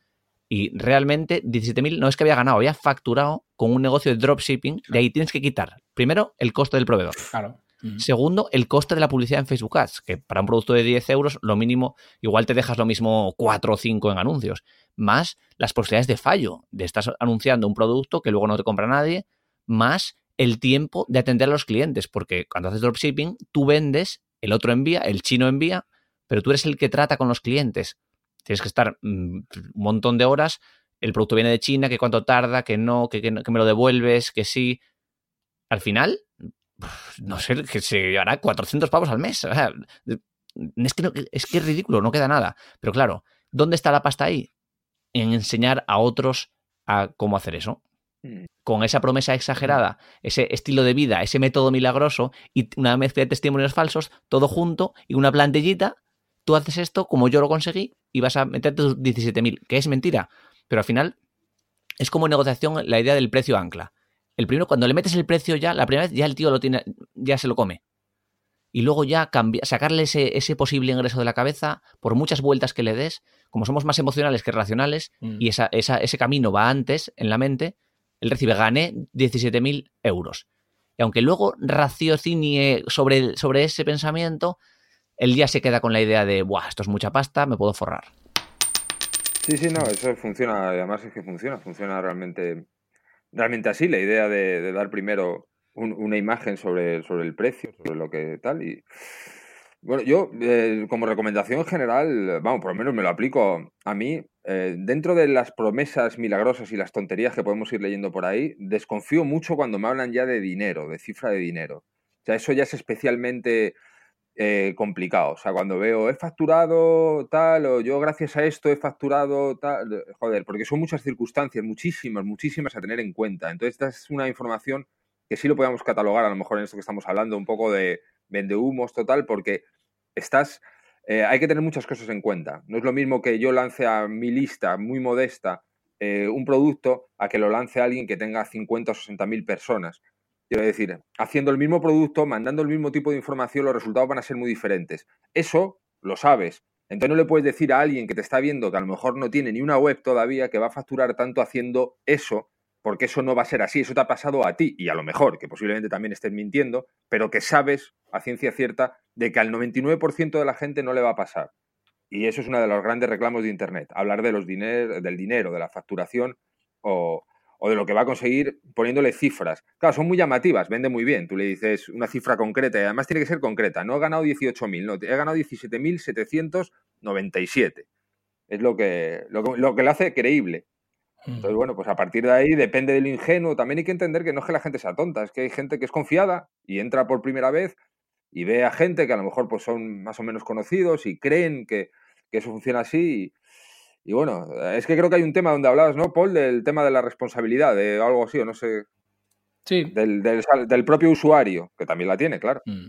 Y realmente 17.000 no es que había ganado, había facturado con un negocio de dropshipping. De ahí tienes que quitar, primero, el coste del proveedor. Claro. Segundo, el coste de la publicidad en Facebook Ads, que para un producto de 10 euros, lo mínimo, igual te dejas lo mismo 4 o 5 en anuncios, más las posibilidades de fallo, de estás anunciando un producto que luego no te compra nadie, más el tiempo de atender a los clientes, porque cuando haces dropshipping, tú vendes, el otro envía, el chino envía, pero tú eres el que trata con los clientes. Tienes que estar mm, un montón de horas, el producto viene de China, que cuánto tarda, que no, que, que me lo devuelves, que sí. Al final, no sé, que se llevará 400 pavos al mes. O sea, es que, no- es que es ridículo, no queda nada. Pero claro, ¿dónde está la pasta ahí? En enseñar a otros a cómo hacer eso. Mm. con esa promesa exagerada, ese estilo de vida, ese método milagroso y una mezcla de testimonios falsos, todo junto y una plantillita, tú haces esto como yo lo conseguí y vas a meterte tus 17.000, que es mentira, pero al final es como en negociación la idea del precio ancla. El primero, cuando le metes el precio ya, la primera vez ya el tío lo tiene, ya se lo come. Y luego ya cambia, sacarle ese, ese posible ingreso de la cabeza, por muchas vueltas que le des, como somos más emocionales que racionales, Mm. y esa, esa- ese camino va antes en la mente, él recibe, gané 17.000 euros. Y aunque luego raciocinie sobre, sobre ese pensamiento, él ya se queda con la idea de, Buah, esto es mucha pasta, me puedo forrar. Sí, sí, no, eso funciona, además es que funciona, funciona realmente, realmente así, la idea de, dar primero un- una imagen sobre, sobre el precio, sobre lo que tal, y bueno, yo eh, como recomendación general, vamos, por lo menos me lo aplico a mí, eh, dentro de las promesas milagrosas y las tonterías que podemos ir leyendo por ahí, desconfío mucho cuando me hablan ya de dinero, de cifra de dinero. O sea, eso ya es especialmente eh, complicado. O sea, cuando veo he facturado tal, o yo gracias a esto he facturado tal, de- joder, porque son muchas circunstancias, muchísimas, muchísimas a tener en cuenta. Entonces, esta es una información que sí lo podemos catalogar, a lo mejor en esto que estamos hablando, un poco de vendehumos total, porque estás. eh, hay que tener muchas cosas en cuenta. No es lo mismo que yo lance a mi lista muy modesta eh, un producto a que lo lance alguien que tenga 50 o 60 mil personas. Quiero decir, haciendo el mismo producto, mandando el mismo tipo de información, los resultados van a ser muy diferentes. Eso lo sabes. Entonces no le puedes decir a alguien que te está viendo que a lo mejor no tiene ni una web todavía que va a facturar tanto haciendo eso, porque eso no va a ser así. Eso te ha pasado a ti y a lo mejor, que posiblemente también estés mintiendo, pero que sabes a ciencia cierta de que al 99% de la gente no le va a pasar. Y eso es uno de los grandes reclamos de Internet, hablar de los diner- del dinero, de la facturación o, o de lo que va a conseguir poniéndole cifras. Claro, son muy llamativas, vende muy bien. Tú le dices una cifra concreta y además tiene que ser concreta. No he ganado 18.000, no, he ganado 17.797. Es lo que, lo, que, lo que le hace creíble. Entonces, bueno, pues a partir de ahí depende del ingenuo. También hay que entender que no es que la gente sea tonta, es que hay gente que es confiada y entra por primera vez y ve a gente que a lo mejor pues son más o menos conocidos y creen que, que eso funciona así. Y, bueno, es que creo que hay un tema donde hablabas, ¿no, Paul? Del tema de la responsabilidad, de algo así, o no sé. Sí. Del, del, del propio usuario, que también la tiene, claro. Mm.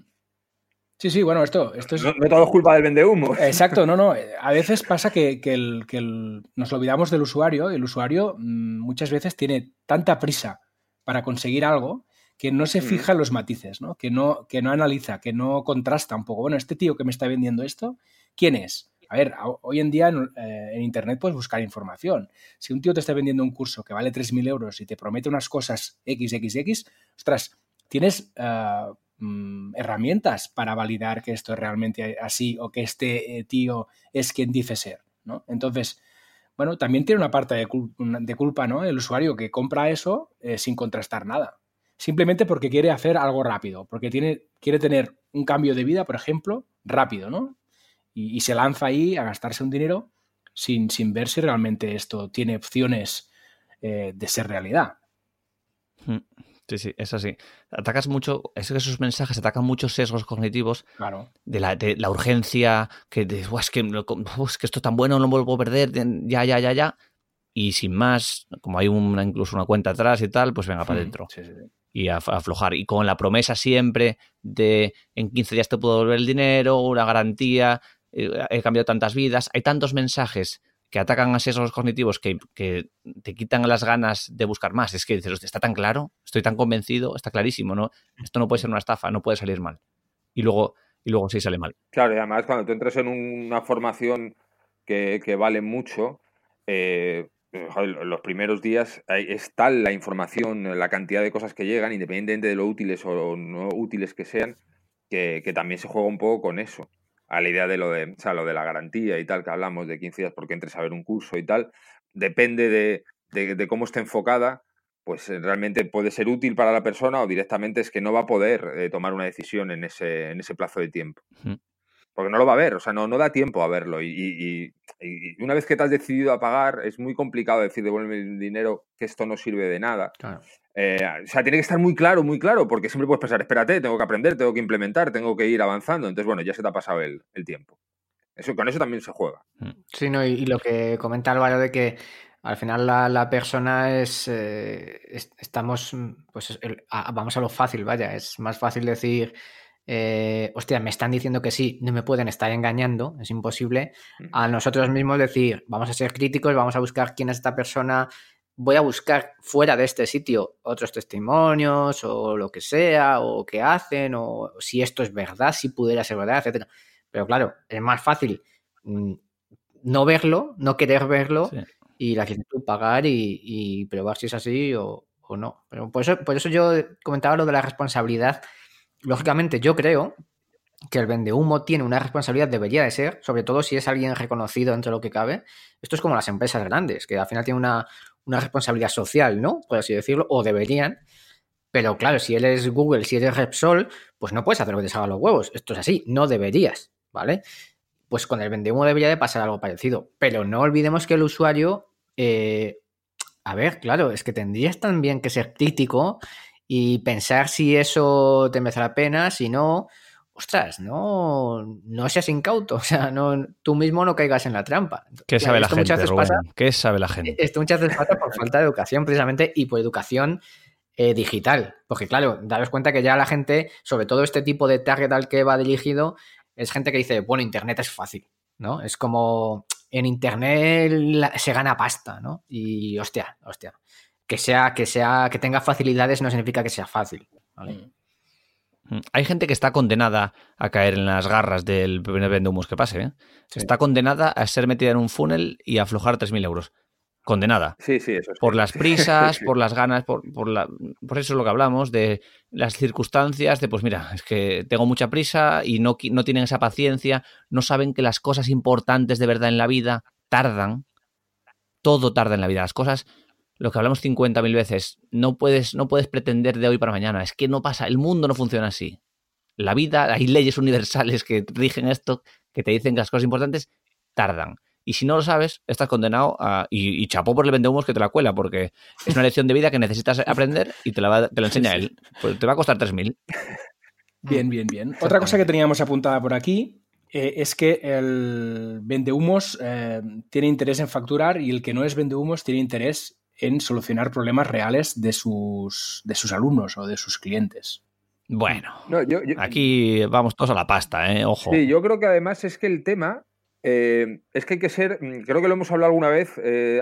Sí, sí, bueno, esto, esto es... No, no todo es culpa del vendehumo. (laughs) Exacto, no, no. (laughs) A veces pasa que, que, el, que el, nos olvidamos del usuario. El usuario mmm, muchas veces tiene tanta prisa para conseguir algo que no se fija en los matices, ¿no? Que, no, que no analiza, que no contrasta un poco. Bueno, este tío que me está vendiendo esto, ¿quién es? A ver, hoy en día en, eh, en, Internet puedes buscar información. Si un tío te está vendiendo un curso que vale 3.000 euros y te promete unas cosas XXX, ostras, tienes uh, herramientas para validar que esto es realmente así o que este eh, tío es quien dice ser, ¿no? Entonces, bueno, también tiene una parte de, cul de culpa, ¿no? El usuario que compra eso sin contrastar nada. Simplemente porque quiere hacer algo rápido, porque tiene, quiere tener un cambio de vida, por ejemplo, rápido, ¿no? Y, y se lanza ahí a gastarse un dinero sin, sin, ver si realmente esto tiene opciones eh, de ser realidad. Sí, sí, es así. Atacas mucho, es que esos mensajes atacan muchos sesgos cognitivos claro. de, la, de la urgencia, que de, es, que, es que esto es tan bueno, no lo vuelvo a perder, ya, ya, ya, ya. Y sin más, como hay una, incluso una cuenta atrás y tal, pues venga para adentro. Sí, sí, sí. Y a, a aflojar. Y con la promesa siempre de en 15 días te puedo devolver el dinero, una garantía, he cambiado tantas vidas. Hay tantos mensajes que atacan a sesgos cognitivos que, te quitan las ganas de buscar más. Es que dices, está tan claro, estoy tan convencido, está clarísimo, ¿no? Esto no puede ser una estafa, no puede salir mal. Y luego, y luego sí sale mal. Claro, y además cuando tú entres en una formación que, vale mucho, eh, los primeros días es tal la información, la cantidad de cosas que llegan, independientemente de lo útiles o no útiles que sean, que también se juega un poco con eso a la idea de lo de, o sea, lo de la garantía y tal, que hablamos de 15 días porque entres a ver un curso y tal, depende de, de, cómo esté enfocada, pues realmente puede ser útil para la persona o directamente es que no va a poder eh, tomar una decisión en ese, en ese plazo de tiempo. Porque no lo va a ver, o sea, no, no da tiempo a verlo. Y, y, y, una vez que te has decidido a pagar, es muy complicado decir devuelve el dinero que esto no sirve de nada. Claro. Eh, o sea, tiene que estar muy claro, muy claro, porque siempre puedes pensar, espérate, tengo que aprender, tengo que implementar, tengo que ir avanzando. Entonces, bueno, ya se te ha pasado el, el tiempo. Eso, con eso también se juega. Sí, no, y, y, lo que comenta Álvaro de que Al final la, persona es, eh, estamos, pues vamos a lo fácil, vaya, es más fácil decir, eh, hostia, me están diciendo que sí, no me pueden estar engañando, es imposible. A nosotros mismos decir, vamos a ser críticos, vamos a buscar quién es esta persona, voy a buscar fuera de este sitio otros testimonios o lo que sea, o qué hacen, o si esto es verdad, si pudiera ser verdad, etc. Pero claro, es más fácil mm, no verlo, no querer verlo y la actitud pagar y, probar si es así o, no. Pero por eso, por eso yo comentaba lo de la responsabilidad. Lógicamente, yo creo que el vende humo tiene una responsabilidad, debería de ser, sobre todo si es alguien reconocido entre lo que cabe. Esto es como las empresas grandes, que al final tienen una, una responsabilidad social, ¿no? Por así decirlo, o deberían. Pero claro, si él es Google, si eres Repsol, pues no puedes hacer lo que te salga los huevos. Esto es así, no deberías, ¿vale? Pues con el vende humo debería de pasar algo parecido. Pero no olvidemos que el usuario eh, a ver, claro, es que tendrías también que ser crítico y pensar si eso te merece la pena, si no, ostras, no, no seas incauto, (laughs) o sea, no, tú mismo no caigas en la trampa. ¿Qué sabe la gente, ¿Qué sabe la gente? Esto muchas veces pasa por falta de educación, precisamente, y por educación eh, digital. Porque, claro, daros cuenta que ya la gente, sobre todo este tipo de target al que va dirigido, es gente que dice, bueno, Internet es fácil, ¿no? Es como, en internet se gana pasta, ¿no? Y hostia, hostia. Que sea, que sea, que tenga facilidades no significa que sea fácil. Mm. Mm. Hay gente que está condenada a caer en las garras del primer vendehumus que pase. ¿eh? Está condenada a ser metida en un funnel y a aflojar 3.000 euros condenada. Sí, sí, eso Por las prisas, (laughs) por las ganas, por, por, la, por eso es lo que hablamos, de las circunstancias, de pues mira, es que tengo mucha prisa y no, no tienen esa paciencia, no saben que las cosas importantes de verdad en la vida tardan, todo tarda en la vida, las cosas, lo que hablamos 50.000 veces, no puedes, no puedes pretender de hoy para mañana, es que no pasa, el mundo no funciona así. La vida, hay leyes universales que rigen esto, que te dicen que las cosas importantes tardan. Y si no lo sabes, estás condenado a. Y, chapó por el vendehumos que te la cuela, porque es una lección de vida que necesitas aprender y te la, te la enseña él. Pues te va a costar 3.000. Bien, bien, bien. Otra cosa que teníamos apuntada por aquí eh, es que el vendehumos eh, tiene interés en facturar y el que no es vendehumos tiene interés en solucionar problemas reales de sus, de sus alumnos o de sus clientes. Bueno, aquí vamos todos a la pasta, ¿eh? Ojo. Sí, yo creo que además es que el tema eh, es que hay que ser, mm, creo que lo hemos hablado alguna vez eh,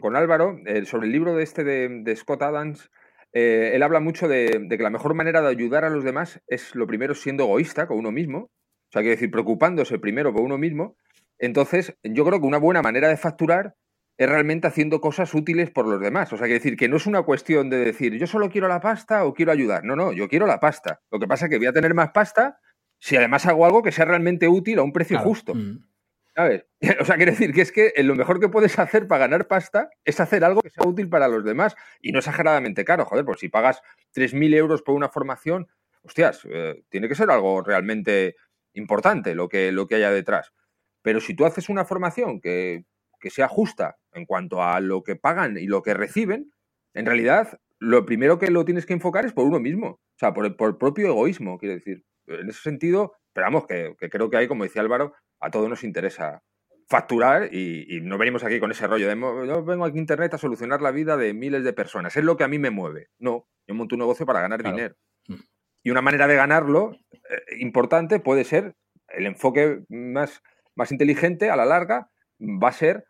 con Álvaro, sobre el libro de este de, Scott Adams. él habla mucho de, que la mejor manera de ayudar a los demás es lo primero siendo egoísta con uno mismo. O sea, quiere decir, preocupándose primero por uno mismo. Entonces, yo creo que una buena manera de facturar es realmente haciendo cosas útiles por los demás. O sea, quiere decir que no es una cuestión de decir, yo solo quiero la pasta o quiero ayudar. No, no, yo quiero la pasta. Lo que pasa es que voy a tener más pasta si además hago algo que sea realmente útil a un precio justo. Mm. ¿Sabes? (laughs) O sea, quiere decir que es que lo mejor que puedes hacer para ganar pasta es hacer algo que sea útil para los demás y no exageradamente caro. Joder, pues si pagas 3.000 euros por una formación, hostias, eh, tiene que ser algo realmente importante lo que, lo que haya detrás. Pero si tú haces una formación que, sea justa en cuanto a lo que pagan y lo que reciben, en realidad lo primero que lo tienes que enfocar es por uno mismo, o sea, por el, propio egoísmo, quiero decir. En ese sentido, pero vamos, que, que creo que hay, como decía Álvaro, a todos nos interesa facturar y, no venimos aquí con ese rollo de yo vengo aquí a Internet a solucionar la vida de miles de personas. Es lo que a mí me mueve. No, yo monto un negocio para ganar dinero. Mm. Y una manera de ganarlo eh, importante puede ser el enfoque más, más inteligente a la larga va a ser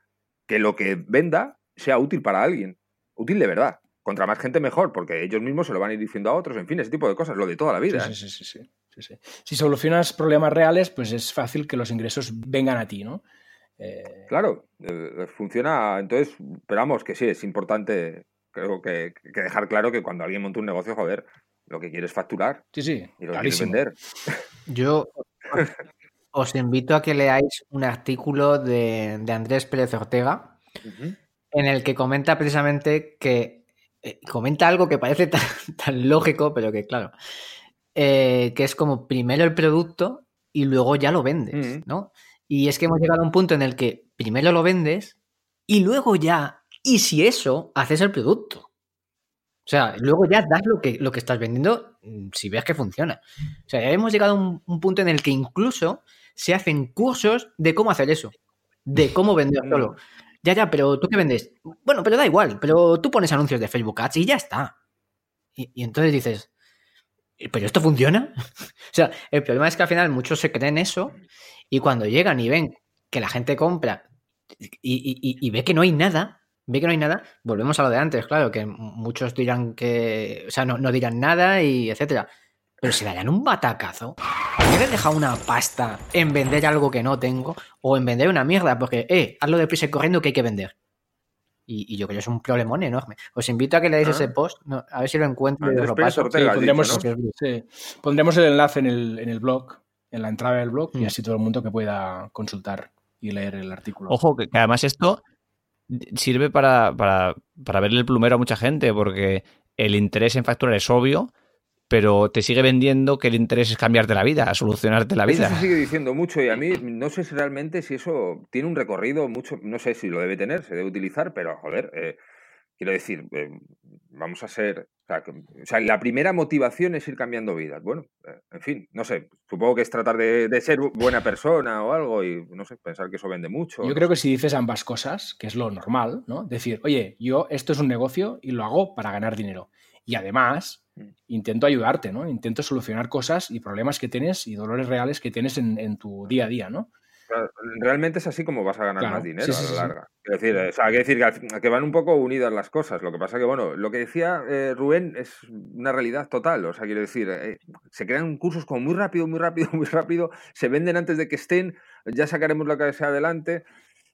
que lo que venda sea útil para alguien. Útil de verdad. Contra más gente mejor, porque ellos mismos se lo van a ir diciendo a otros, en fin, ese tipo de cosas, lo de toda la vida. sí, sí, sí. sí. Si solucionas problemas reales, pues es fácil que los ingresos vengan a ti, ¿no? Eh, claro, eh, funciona. Entonces, esperamos que sí, es importante, creo que, dejar claro que cuando alguien monta un negocio, joder, lo que quiere es facturar. Sí, sí, y lo quiere vender. (laughs) (laughs) Yo os invito a que leáis un artículo de, Andrés Pérez Ortega, en el que comenta precisamente que eh, comenta algo que parece (laughs) tan lógico, pero que, claro, eh, que es como primero el producto y luego ya lo vendes. ¿no? Y es que hemos llegado a un punto en el que primero lo vendes y luego ya, y si eso, haces el producto. O sea, luego ya das lo que, lo que estás vendiendo mm, si ves que funciona. O sea, ya hemos llegado a un, punto en el que incluso se hacen cursos de cómo hacer eso, de cómo vender mm. solo. Ya, ya, pero ¿tú qué vendes? Bueno, pero da igual, pero tú pones anuncios de Facebook Ads y ya está. Y, y entonces dices, ¿pero esto funciona? (laughs) o sea, el problema es que al final muchos se creen eso y cuando llegan y ven que la gente compra y, y- y ve que no hay nada, ve que no hay nada, volvemos a lo de antes, claro, que muchos dirán que, o sea, no, no dirán nada y etcétera. Pero si darían un batacazo, ¿me he dejado una pasta en vender algo que no tengo o en vender una mierda? Porque, eh, hazlo deprisa y corriendo que hay que vender. Y, y yo creo que es un problemón enorme. Os invito a que leáis Ah. ese post, no, a ver si lo encuentro y os lo paso. Sí, pondremos, dicho, sí. Pondremos el enlace en el, en el blog, en la entrada del blog, y Mm. así todo el mundo que pueda consultar y leer el artículo. Ojo, que, que además esto sirve para, para, para verle el plumero a mucha gente, porque el interés en facturar es obvio, pero te sigue vendiendo que el interés es cambiarte la vida, solucionarte la Eso vida. se sigue diciendo mucho y a mí no sé si realmente si eso tiene un recorrido mucho, no sé si lo debe tener, se debe utilizar, pero joder, eh, quiero decir, eh, vamos a ser, o sea, que- o sea, la primera motivación es ir cambiando vidas. Bueno, eh, en fin, no sé, supongo que es tratar de, de ser bu- buena persona o algo y no sé, pensar que eso vende mucho. Yo no creo sé. que si dices ambas cosas, que es lo normal, ¿no? Decir, oye, yo esto es un negocio y lo hago para ganar dinero. Y además. Intento ayudarte, ¿no? Intento solucionar cosas y problemas que tienes y dolores reales que tienes en, en tu día a día, ¿no? Claro, realmente es así como vas a ganar Claro, más dinero sí, a la sí, sí. larga. Quiero decir, o sea, quiero decir que, que van un poco unidas las cosas. Lo que pasa que, bueno, lo que decía eh, Rubén es una realidad total. O sea, quiero decir, eh, se crean cursos como muy rápido, muy rápido, (laughs) muy rápido, se venden antes de que estén, ya sacaremos lo que sea adelante.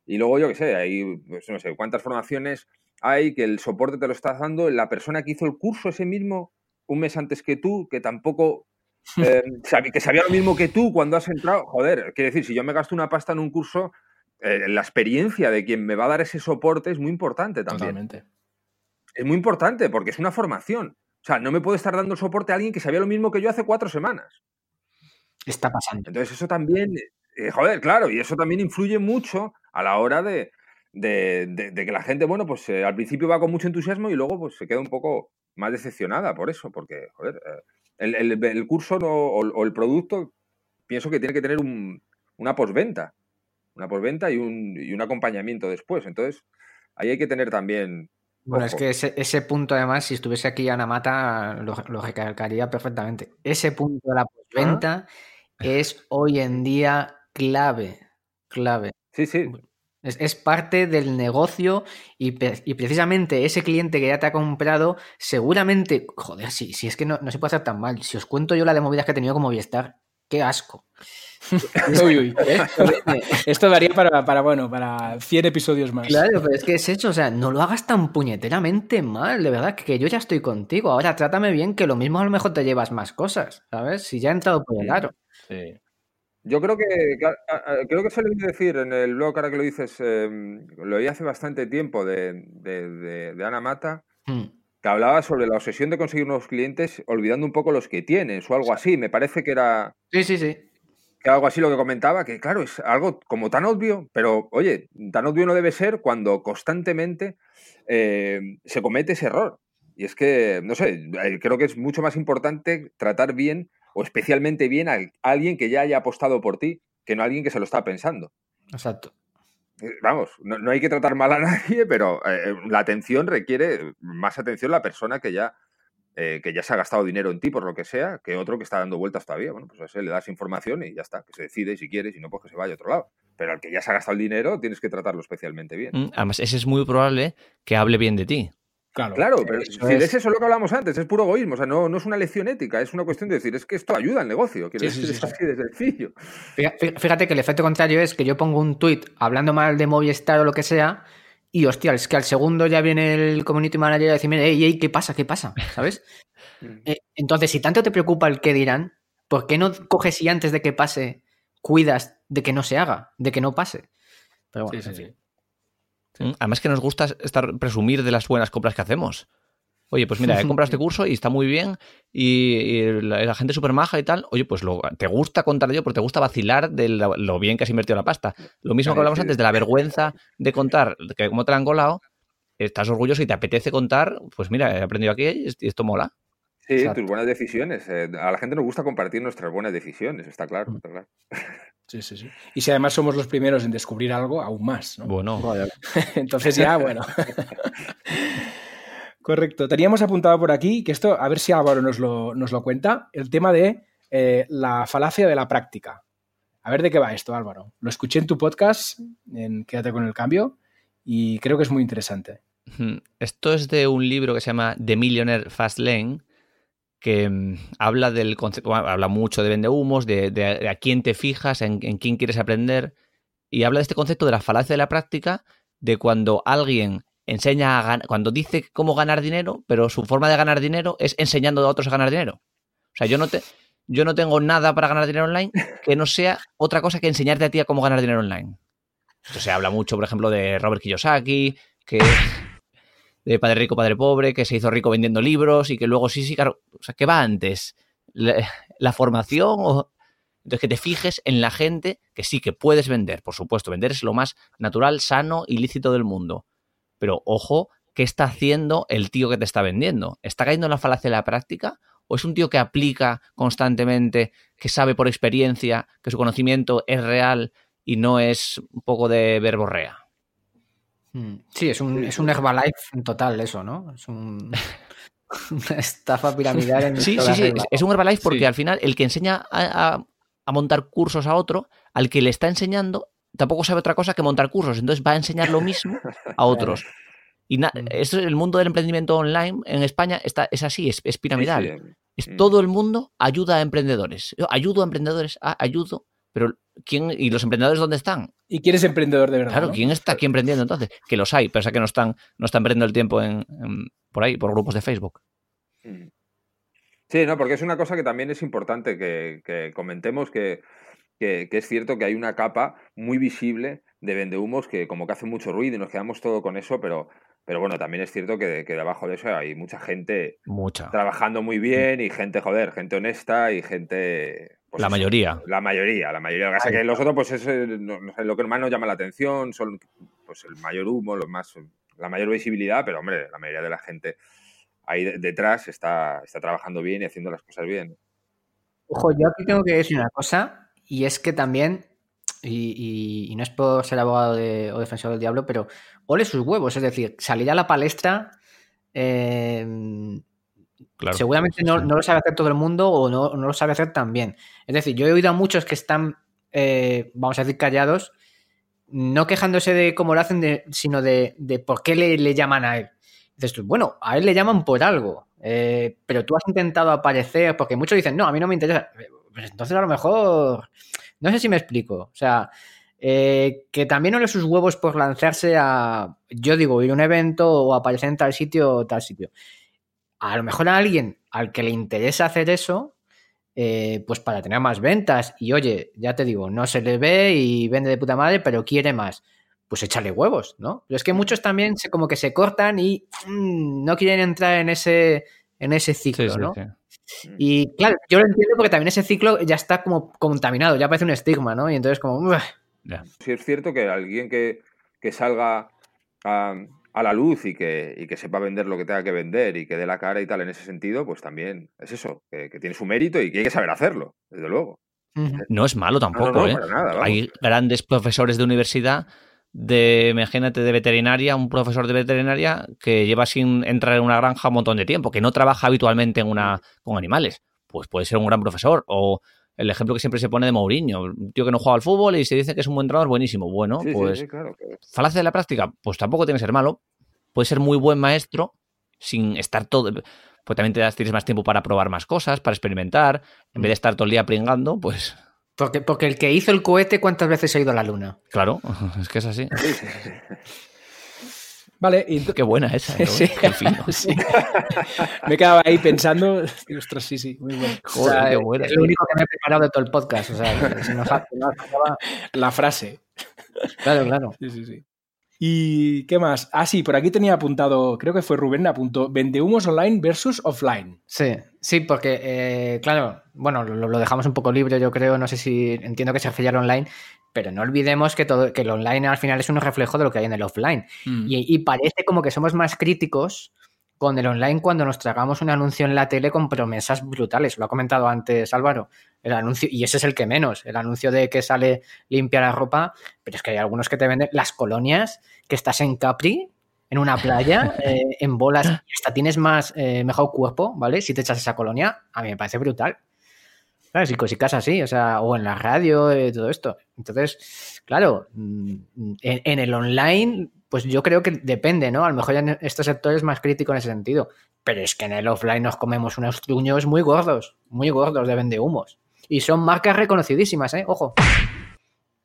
Y luego, yo qué sé, hay, pues, no sé, cuántas formaciones hay que el soporte te lo está dando la persona que hizo el curso ese mismo un mes antes que tú, que tampoco eh, (laughs) que sabía lo mismo que tú cuando has entrado. Joder, quiero decir, si yo me gasto una pasta en un curso, eh, la experiencia de quien me va a dar ese soporte es muy importante también. Totalmente. Es muy importante porque es una formación. O sea, no me puede estar dando soporte a alguien que sabía lo mismo que yo hace cuatro semanas. Está pasando. Entonces, eso también, eh, joder, claro, y eso también influye mucho a la hora de, de- de- de que la gente, bueno, pues eh, al principio va con mucho entusiasmo y luego pues se queda un poco más decepcionada por eso, porque, joder, eh, el, el- el curso no- o, o el producto pienso que tiene que tener un- una posventa, una posventa y un, y un acompañamiento después. Entonces, ahí hay que tener también... Bueno, es que ese, ese punto, además, si estuviese aquí Ana Mata, lo, lo recalcaría perfectamente. Ese punto de la postventa es hoy en día clave, clave. Sí, sí, Es, es parte del negocio y, y precisamente ese cliente que ya te ha comprado, seguramente, joder, si, si es que no, no se puede hacer tan mal. Si os cuento yo la de movidas que he tenido como Movistar, qué asco. (laughs) Uy, uy. Esto daría para, para, bueno, para 100 episodios más. Claro, pero es que es eso, o sea, no lo hagas tan puñeteramente mal, de verdad, que yo ya estoy contigo. Ahora trátame bien, que lo mismo a lo mejor te llevas más cosas, ¿sabes? Si ya he entrado por el aro. Sí. Yo creo que, creo que se oí decir en el blog, ahora que lo dices, eh, lo oí hace bastante tiempo de, de- de- de Ana Mata, Mm. que hablaba sobre la obsesión de conseguir nuevos clientes olvidando un poco los que tienes o algo así. Me parece que era, Sí, sí, sí. que algo así lo que comentaba, que claro, es algo como tan obvio, pero oye, tan obvio no debe ser cuando constantemente eh, se comete ese error. Y es que, no sé, eh, creo que es mucho más importante tratar bien o especialmente bien a alguien que ya haya apostado por ti que no a alguien que se lo está pensando. Exacto. Eh, Vamos, no, no hay que tratar mal a (laughs) nadie, pero eh, la atención requiere más atención la persona que ya, eh, que ya se ha gastado dinero en ti por lo que sea, que otro que está dando vueltas todavía. Bueno, pues a ese le das información y ya está, que se decide si quiere, si no, pues que se vaya a otro lado. Pero al que ya se ha gastado el dinero tienes que tratarlo especialmente bien. Mm, Además, ese es muy probable que hable bien de ti. Claro. Claro, pero Eso si es. es eso lo que hablamos antes, es puro egoísmo, o sea, no, no es una lección ética, es una cuestión de decir, es que esto ayuda al negocio, quiero Sí, sí, decir, sí, es sí. así de sencillo. Fíjate que el efecto contrario es que yo pongo un tuit hablando mal de Movistar o lo que sea, y hostia, es que al segundo ya viene el community manager a decirme, hey, hey, ¿qué pasa? ¿Qué pasa? ¿Sabes? (laughs) Eh, Entonces, si tanto te preocupa el qué dirán, ¿por qué no coges y antes de que pase cuidas de que no se haga, de que no pase? Pero bueno, Sí, sí, en fin. Sí. Mm, Además que nos gusta estar presumir de las buenas compras que hacemos. Oye, pues mira, (laughs) he comprado este curso y está muy bien y, y la, la gente es súper maja y tal. Oye, pues lo, te gusta contar yo porque te gusta vacilar de lo, lo bien que has invertido la pasta. Lo mismo que hablamos antes de la vergüenza de contar que cómo te la han colado, estás orgulloso y te apetece contar, pues mira, he aprendido aquí y esto- mola. Sí, Exacto. tus buenas decisiones. eh, a la gente nos gusta compartir nuestras buenas decisiones, está claro, Mm. está claro. (laughs) Sí, sí, sí. Y si además somos los primeros en descubrir algo, aún más. ¿no? Bueno, (laughs) Entonces ya, bueno. (laughs) Correcto. Teníamos apuntado por aquí que esto, a ver si Álvaro nos lo, nos lo cuenta, el tema de eh, la falacia de la práctica. A ver de qué va esto, Álvaro. Lo escuché en tu podcast, en Quédate con el cambio, y creo que es muy interesante. Esto es de un libro que se llama The Millionaire Fast Lane, que mm, habla del concepto, bueno, habla mucho de vendehumos, de, de, a quién te fijas, en, quién quieres aprender, y habla de este concepto de la falacia de la práctica, de cuando alguien enseña a ganar, cuando dice cómo ganar dinero, pero su forma de ganar dinero es enseñando a otros a ganar dinero. O sea, yo no te, yo no tengo nada para ganar dinero online que no sea otra cosa que enseñarte a ti a cómo ganar dinero online. Esto se habla mucho, por ejemplo, de Robert Kiyosaki, que de Padre Rico, Padre Pobre, que se hizo rico vendiendo libros y que luego sí, sí, claro, o sea, ¿qué va antes? ¿La, formación o...? Entonces, que te fijes en la gente que sí, que puedes vender, por supuesto, vender es lo más natural, sano y lícito del mundo. Pero ojo, ¿qué está haciendo el tío que te está vendiendo? ¿Está cayendo en la falacia de la práctica? ¿O es un tío que aplica constantemente, que sabe por experiencia, que su conocimiento es real y no es un poco de verborrea? Mm, Sí, es un, es un Herbalife en total eso, ¿no? Es un, (laughs) una estafa piramidal en Sí, sí, sí. Es un Herbalife porque Sí. al final el que enseña a, a- a montar cursos a otro, al que le está enseñando, tampoco sabe otra cosa que montar cursos. Entonces va a enseñar lo mismo a otros. Y na- Mm. esto es el mundo del emprendimiento online en España está, es así, es, es piramidal. Sí, sí. Es Mm. todo el mundo ayuda a emprendedores. Yo ayudo a emprendedores, ah, ayudo, pero ¿quién y los emprendedores dónde están? ¿Y quién es emprendedor de verdad? Claro, no? ¿quién está aquí emprendiendo entonces? Que los hay, pero es que no están, no están perdiendo el tiempo en, en- por ahí, por grupos de Facebook. Mm. Sí, no, porque es una cosa que también es importante que, que comentemos que, que- que es cierto que hay una capa muy visible de vendehumos que como que hace mucho ruido y nos quedamos todo con eso, pero, pero bueno, también es cierto que, que debajo de eso hay mucha gente Mucha. trabajando muy bien y gente, joder, gente honesta y gente... pues La eso, mayoría. La mayoría, la mayoría. Lo que pasa es que los otros, pues es eh, no- no sé, lo que más nos llama la atención, son pues el mayor humo, los más, la mayor visibilidad, pero hombre, la mayoría de la gente ahí de- detrás está, está trabajando bien y haciendo las cosas bien. Ojo, yo aquí tengo que decir una cosa, y es que también, y, y- y no es por ser abogado de- o defensor del diablo, pero ole sus huevos, es decir, salir a la palestra, eh, Claro. seguramente no, no lo sabe hacer todo el mundo o no, no lo sabe hacer tan bien. Es decir, yo he oído a muchos que están, eh, vamos a decir, callados, no quejándose de cómo lo hacen, de- sino de, de por qué le, le llaman a él. Dices tú, bueno, a él le llaman por algo, eh, pero tú has intentado aparecer, porque muchos dicen, no, a mí no me interesa. Pues entonces a lo mejor, no sé si me explico. O sea, eh, que también ole sus huevos por lanzarse a, yo digo, ir a un evento o aparecer en tal sitio o tal sitio. A lo mejor a alguien al que le interesa hacer eso, eh, pues para tener más ventas. Y oye, ya te digo, no se le ve y vende de puta madre, pero quiere más. Pues échale huevos, ¿no? Pero es que muchos también se, como que se cortan y mm, no quieren entrar en ese, en ese ciclo, Sí, sí, ¿no? sí. Y claro, yo lo entiendo porque también ese ciclo ya está como contaminado, ya parece un estigma, ¿no? Y entonces como... "Ugh". Ya. Sí es cierto que alguien que, que salga a, a la luz y que, y que sepa vender lo que tenga que vender y que dé la cara y tal en ese sentido, pues también es eso, que, que tiene su mérito y que hay que saber hacerlo, desde luego. Ujú. No es malo tampoco, no, ¿eh? para nada. Hay grandes profesores de universidad de, imagínate, de veterinaria, un profesor de veterinaria que lleva sin entrar en una granja un montón de tiempo, que no trabaja habitualmente en una, con animales. Pues puede ser un gran profesor. O el ejemplo que siempre se pone de Mourinho, un tío que no juega al fútbol y se dice que es un buen entrenador, buenísimo. Bueno, Sí, pues sí, claro. que- falacia de la práctica, pues tampoco tiene que ser malo. Puede ser muy buen maestro sin estar todo. Pues también te das, tienes más tiempo para probar más cosas, para experimentar. En vez de estar todo el día pringando, pues (laughs) Porque, porque el que hizo el cohete, ¿cuántas veces ha ido a la luna? claro, (laughs) es que es así. Vale, y Qué buena esa, ¿eh? (laughs) Sí. Qué fino. (laughs) Sí. Me quedaba ahí pensando. Ostras, sí, sí, muy bueno. O sea, Joder, qué buena. es lo único que me he preparado de todo el podcast. O sea, se nos ha- nos faltaba- La frase. Claro, claro. Sí, sí, sí. ¿Y qué más? Ah, sí, por aquí tenía apuntado, creo que fue Rubén, apuntó vendehumos online versus offline. Sí, sí, porque, eh, claro, bueno, lo, lo dejamos un poco libre, yo creo, no sé si entiendo que se refiere online, pero no olvidemos que, todo, que el online al final es un reflejo de lo que hay en el offline. Mm. Y, y parece como que somos más críticos con el online cuando nos tragamos un anuncio en la tele con promesas brutales. Lo ha comentado antes Álvaro. El anuncio, y ese es el que menos, el anuncio de que sale limpia la ropa, pero es que hay algunos que te venden las colonias, que estás en Capri, en una playa, (laughs) eh, en bolas, y hasta tienes más, eh, mejor cuerpo, ¿vale? Si te echas esa colonia, a mí me parece brutal. ¿Sabes? Y cositas así, o sea, o en la radio, eh, todo esto. Entonces, claro, mm, en, en, el online, pues yo creo que depende, ¿no? A lo mejor en este sector es más crítico en ese sentido. Pero es que en el offline nos comemos unos truños muy gordos, muy gordos de vendehumos. Y son marcas reconocidísimas, ¿eh? Ojo.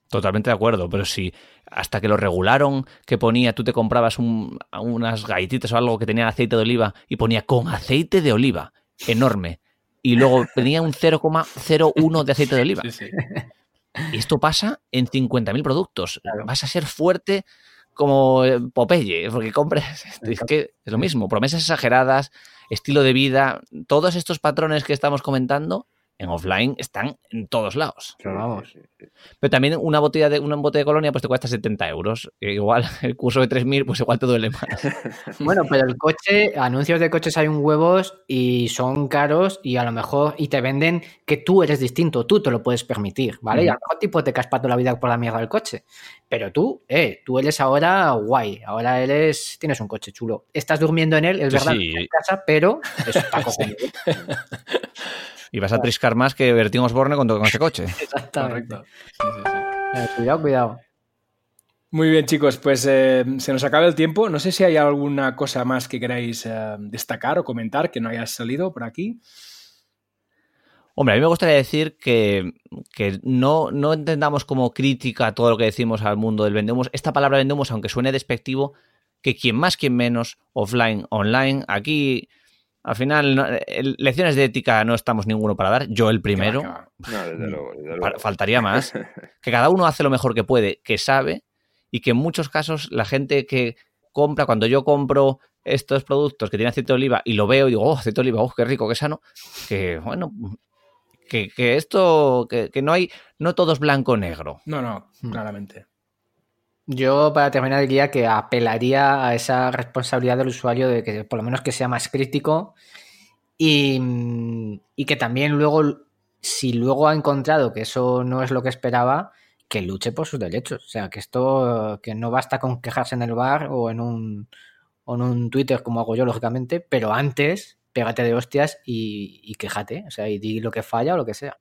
Totalmente de acuerdo, pero si hasta que lo regularon, que ponía, tú te comprabas un, unas galletitas o algo que tenía aceite de oliva y ponía con aceite de oliva, enorme, y luego tenía un 0,01 de aceite de oliva. Sí, sí. Y esto pasa en 50.000 productos. Claro. Vas a ser fuerte como Popeye, porque compras. Es que es lo mismo, promesas exageradas, estilo de vida, todos estos patrones que estamos comentando en offline están en todos lados. Pero vamos. Pero también una botella de una botella de colonia pues te cuesta 70 euros. E igual (laughs) el curso de 3.000 pues igual te duele más. (laughs) Bueno, pero el coche, anuncios de coches hay un huevos y son caros y a lo mejor y te venden que tú eres distinto, tú te lo puedes permitir, ¿vale? Mm. Y a lo mejor tipo te caes toda la vida por la mierda del coche. Pero tú, eh, tú eres ahora guay, ahora eres, tienes un coche chulo. Estás durmiendo en él, es verdad, sí. en casa, pero eso (laughs) está cojonudo. Y vas a triscar más que Bertín Osborne con, con ese coche. (laughs) Exactamente. Sí, sí, sí. Eh, cuidado, cuidado. Muy bien, chicos, pues eh, se nos acaba el tiempo. No sé si hay alguna cosa más que queráis eh, destacar o comentar que no haya salido por aquí. Hombre, a mí me gustaría decir que, que no, no, entendamos como crítica todo lo que decimos al mundo del vendemos. Esta palabra vendemos, aunque suene despectivo, que quien más, quien menos, offline, online, aquí al final, no, lecciones de ética no estamos ninguno para dar. Yo el primero. No, desde luego, desde luego. Faltaría más. (laughs) Que cada uno hace lo mejor que puede, que sabe, y que en muchos casos la gente que compra, cuando yo compro estos productos que tienen aceite de oliva y lo veo y digo, oh, aceite de oliva, oh, qué rico, qué sano, que bueno, que, que esto, que, que, no hay, no todo es blanco o negro. No, no, claramente. Yo, para terminar, diría que apelaría a esa responsabilidad del usuario de que por lo menos que sea más crítico y, y, que también luego, si luego ha encontrado que eso no es lo que esperaba, que luche por sus derechos. O sea, que esto, que no basta con quejarse en el bar o en un, o en un Twitter como hago yo, lógicamente, pero antes pégate de hostias y, y quéjate, o sea, y di lo que falla o lo que sea.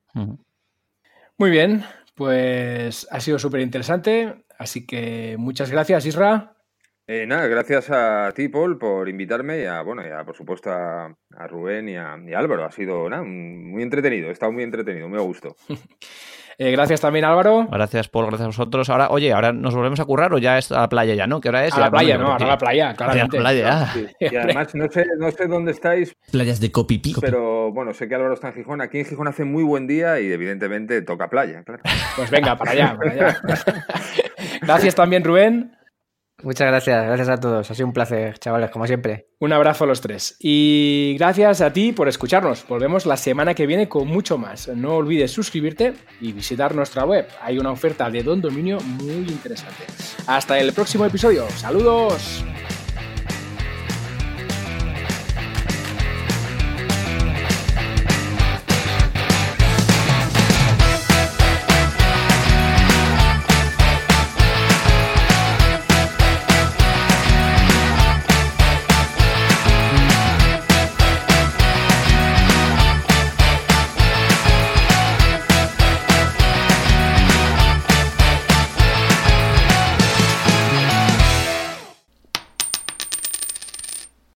Muy bien, pues ha sido súper interesante. Así que muchas gracias, Isra. Eh, nada, gracias a ti, Paul, por invitarme y a, bueno, y a, por supuesto a, a Rubén y a, y a, Álvaro. Ha sido nada, muy entretenido, he estado muy entretenido, muy a gusto. (laughs) eh, gracias también, Álvaro. Gracias, Paul, gracias a vosotros. Ahora, oye, ahora nos volvemos a currar o ya es a la playa ya, ¿no? ¿Qué hora es? A la playa, no, a la playa, claramente. A la playa, sí, (laughs) sí. Y además, no sé, no sé dónde estáis. Playas de Copipi. Pero bueno, sé que Álvaro está en Gijón. Aquí en Gijón hace muy buen día y evidentemente toca playa, claro. Pues venga, para allá, para allá. (laughs) Gracias también, Rubén. Muchas gracias, gracias a todos. Ha sido un placer, chavales, como siempre. Un abrazo a los tres. Y gracias a ti por escucharnos. Volvemos la semana que viene con mucho más. No olvides suscribirte y visitar nuestra web. Hay una oferta de Don Dominio muy interesante. Hasta el próximo episodio. Saludos.